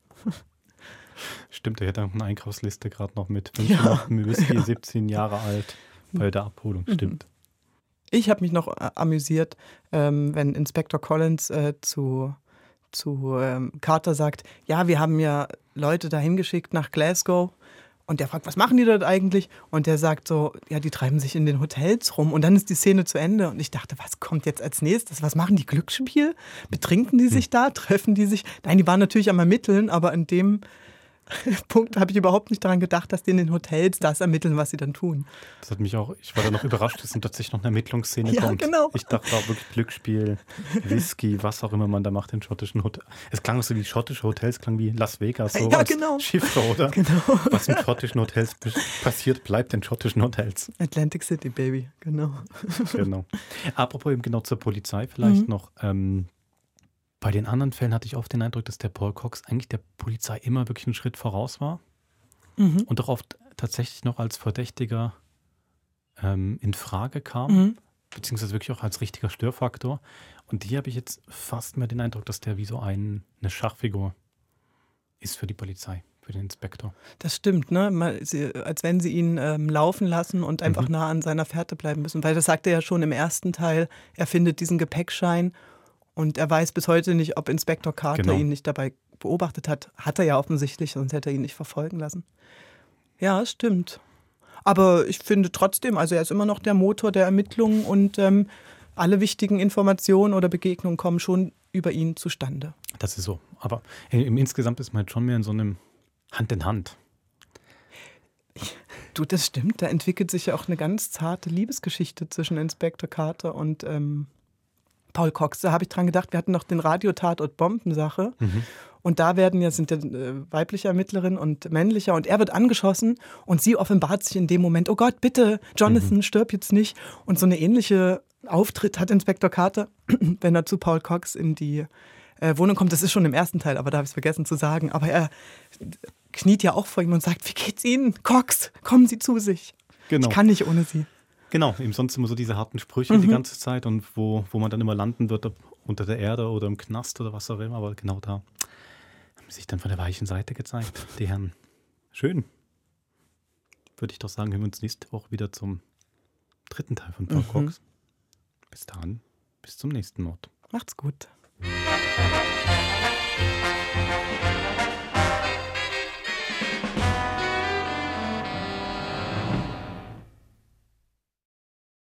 Stimmt, er hätte auch eine Einkaufsliste gerade noch mit. Fünf Ja. Minuten Whisky, 17 Jahre alt, bei der Abholung. Stimmt. Ich habe mich noch äh, amüsiert, ähm, wenn Inspektor Collins äh, zu, zu ähm, Carter sagt, ja, wir haben ja Leute dahin geschickt nach Glasgow. Und der fragt, was machen die dort eigentlich? Und der sagt so, ja, die treiben sich in den Hotels rum. Und dann ist die Szene zu Ende. Und ich dachte, was kommt jetzt als nächstes? Was machen die Glücksspiel? Betrinken die sich da? Treffen die sich? Nein, die waren natürlich am Ermitteln, aber in dem Punkt habe ich überhaupt nicht daran gedacht, dass die in den Hotels das ermitteln, was sie dann tun. Das hat mich auch, ich war da noch überrascht, dass dann tatsächlich noch eine Ermittlungsszene Ja, kommt. genau. Ich dachte auch wirklich Glücksspiel, Whisky, was auch immer man da macht in schottischen Hotels. Es klang so wie schottische Hotels, klang wie Las Vegas, so Ja, genau. Schiffer, oder? Genau. Was in schottischen Hotels passiert, bleibt in schottischen Hotels. Atlantic City, Baby, genau. Genau. Apropos eben genau zur Polizei vielleicht Mhm. noch. Ähm, bei den anderen Fällen hatte ich oft den Eindruck, dass der Paul Cox eigentlich der Polizei immer wirklich einen Schritt voraus war. Mhm. und auch oft tatsächlich noch als Verdächtiger ähm, in Frage kam. Mhm. beziehungsweise wirklich auch als richtiger Störfaktor. Und hier habe ich jetzt fast mehr den Eindruck, dass der wie so ein, eine Schachfigur ist für die Polizei, für den Inspektor. Das stimmt, ne? Sie, als wenn sie ihn ähm, laufen lassen und einfach Mhm. nah an seiner Fährte bleiben müssen. Weil das sagt er ja schon im ersten Teil. Er findet diesen Gepäckschein und er weiß bis heute nicht, ob Inspektor Carter Genau. ihn nicht dabei beobachtet hat. Hat er ja offensichtlich, sonst hätte er ihn nicht verfolgen lassen. Ja, es stimmt. Aber ich finde trotzdem, also er ist immer noch der Motor der Ermittlungen und ähm, alle wichtigen Informationen oder Begegnungen kommen schon über ihn zustande. Das ist so. Aber im insgesamt ist man halt schon mehr in so einem Hand in Hand. Du, das stimmt. Da entwickelt sich ja auch eine ganz zarte Liebesgeschichte zwischen Inspektor Carter und ähm, Paul Cox. Da habe ich dran gedacht, wir hatten noch den Radiotatort Bombensache. Mhm. Und da werden ja, sind ja äh, weibliche Ermittlerin und männlicher und er wird angeschossen und sie offenbart sich in dem Moment, oh Gott, bitte, Jonathan, stirb jetzt nicht. Und so eine ähnliche Auftritt hat Inspektor Carter, wenn er zu Paul Cox in die äh, Wohnung kommt. Das ist schon im ersten Teil, aber da habe ich es vergessen zu sagen. Aber er kniet ja auch vor ihm und sagt, wie geht's Ihnen? Cox, kommen Sie zu sich. Genau. Ich kann nicht ohne Sie. Genau, eben sonst immer so diese harten Sprüche die Mhm. ganze Zeit und wo, wo man dann immer landen wird, ob unter der Erde oder im Knast oder was auch immer. Aber genau da haben sich dann von der weichen Seite gezeigt, die Herren. Schön. Würde ich doch sagen, hören wir uns nächste Woche wieder zum dritten Teil von Paul Mhm. Cox. Bis dahin, bis zum nächsten Mord. Macht's gut.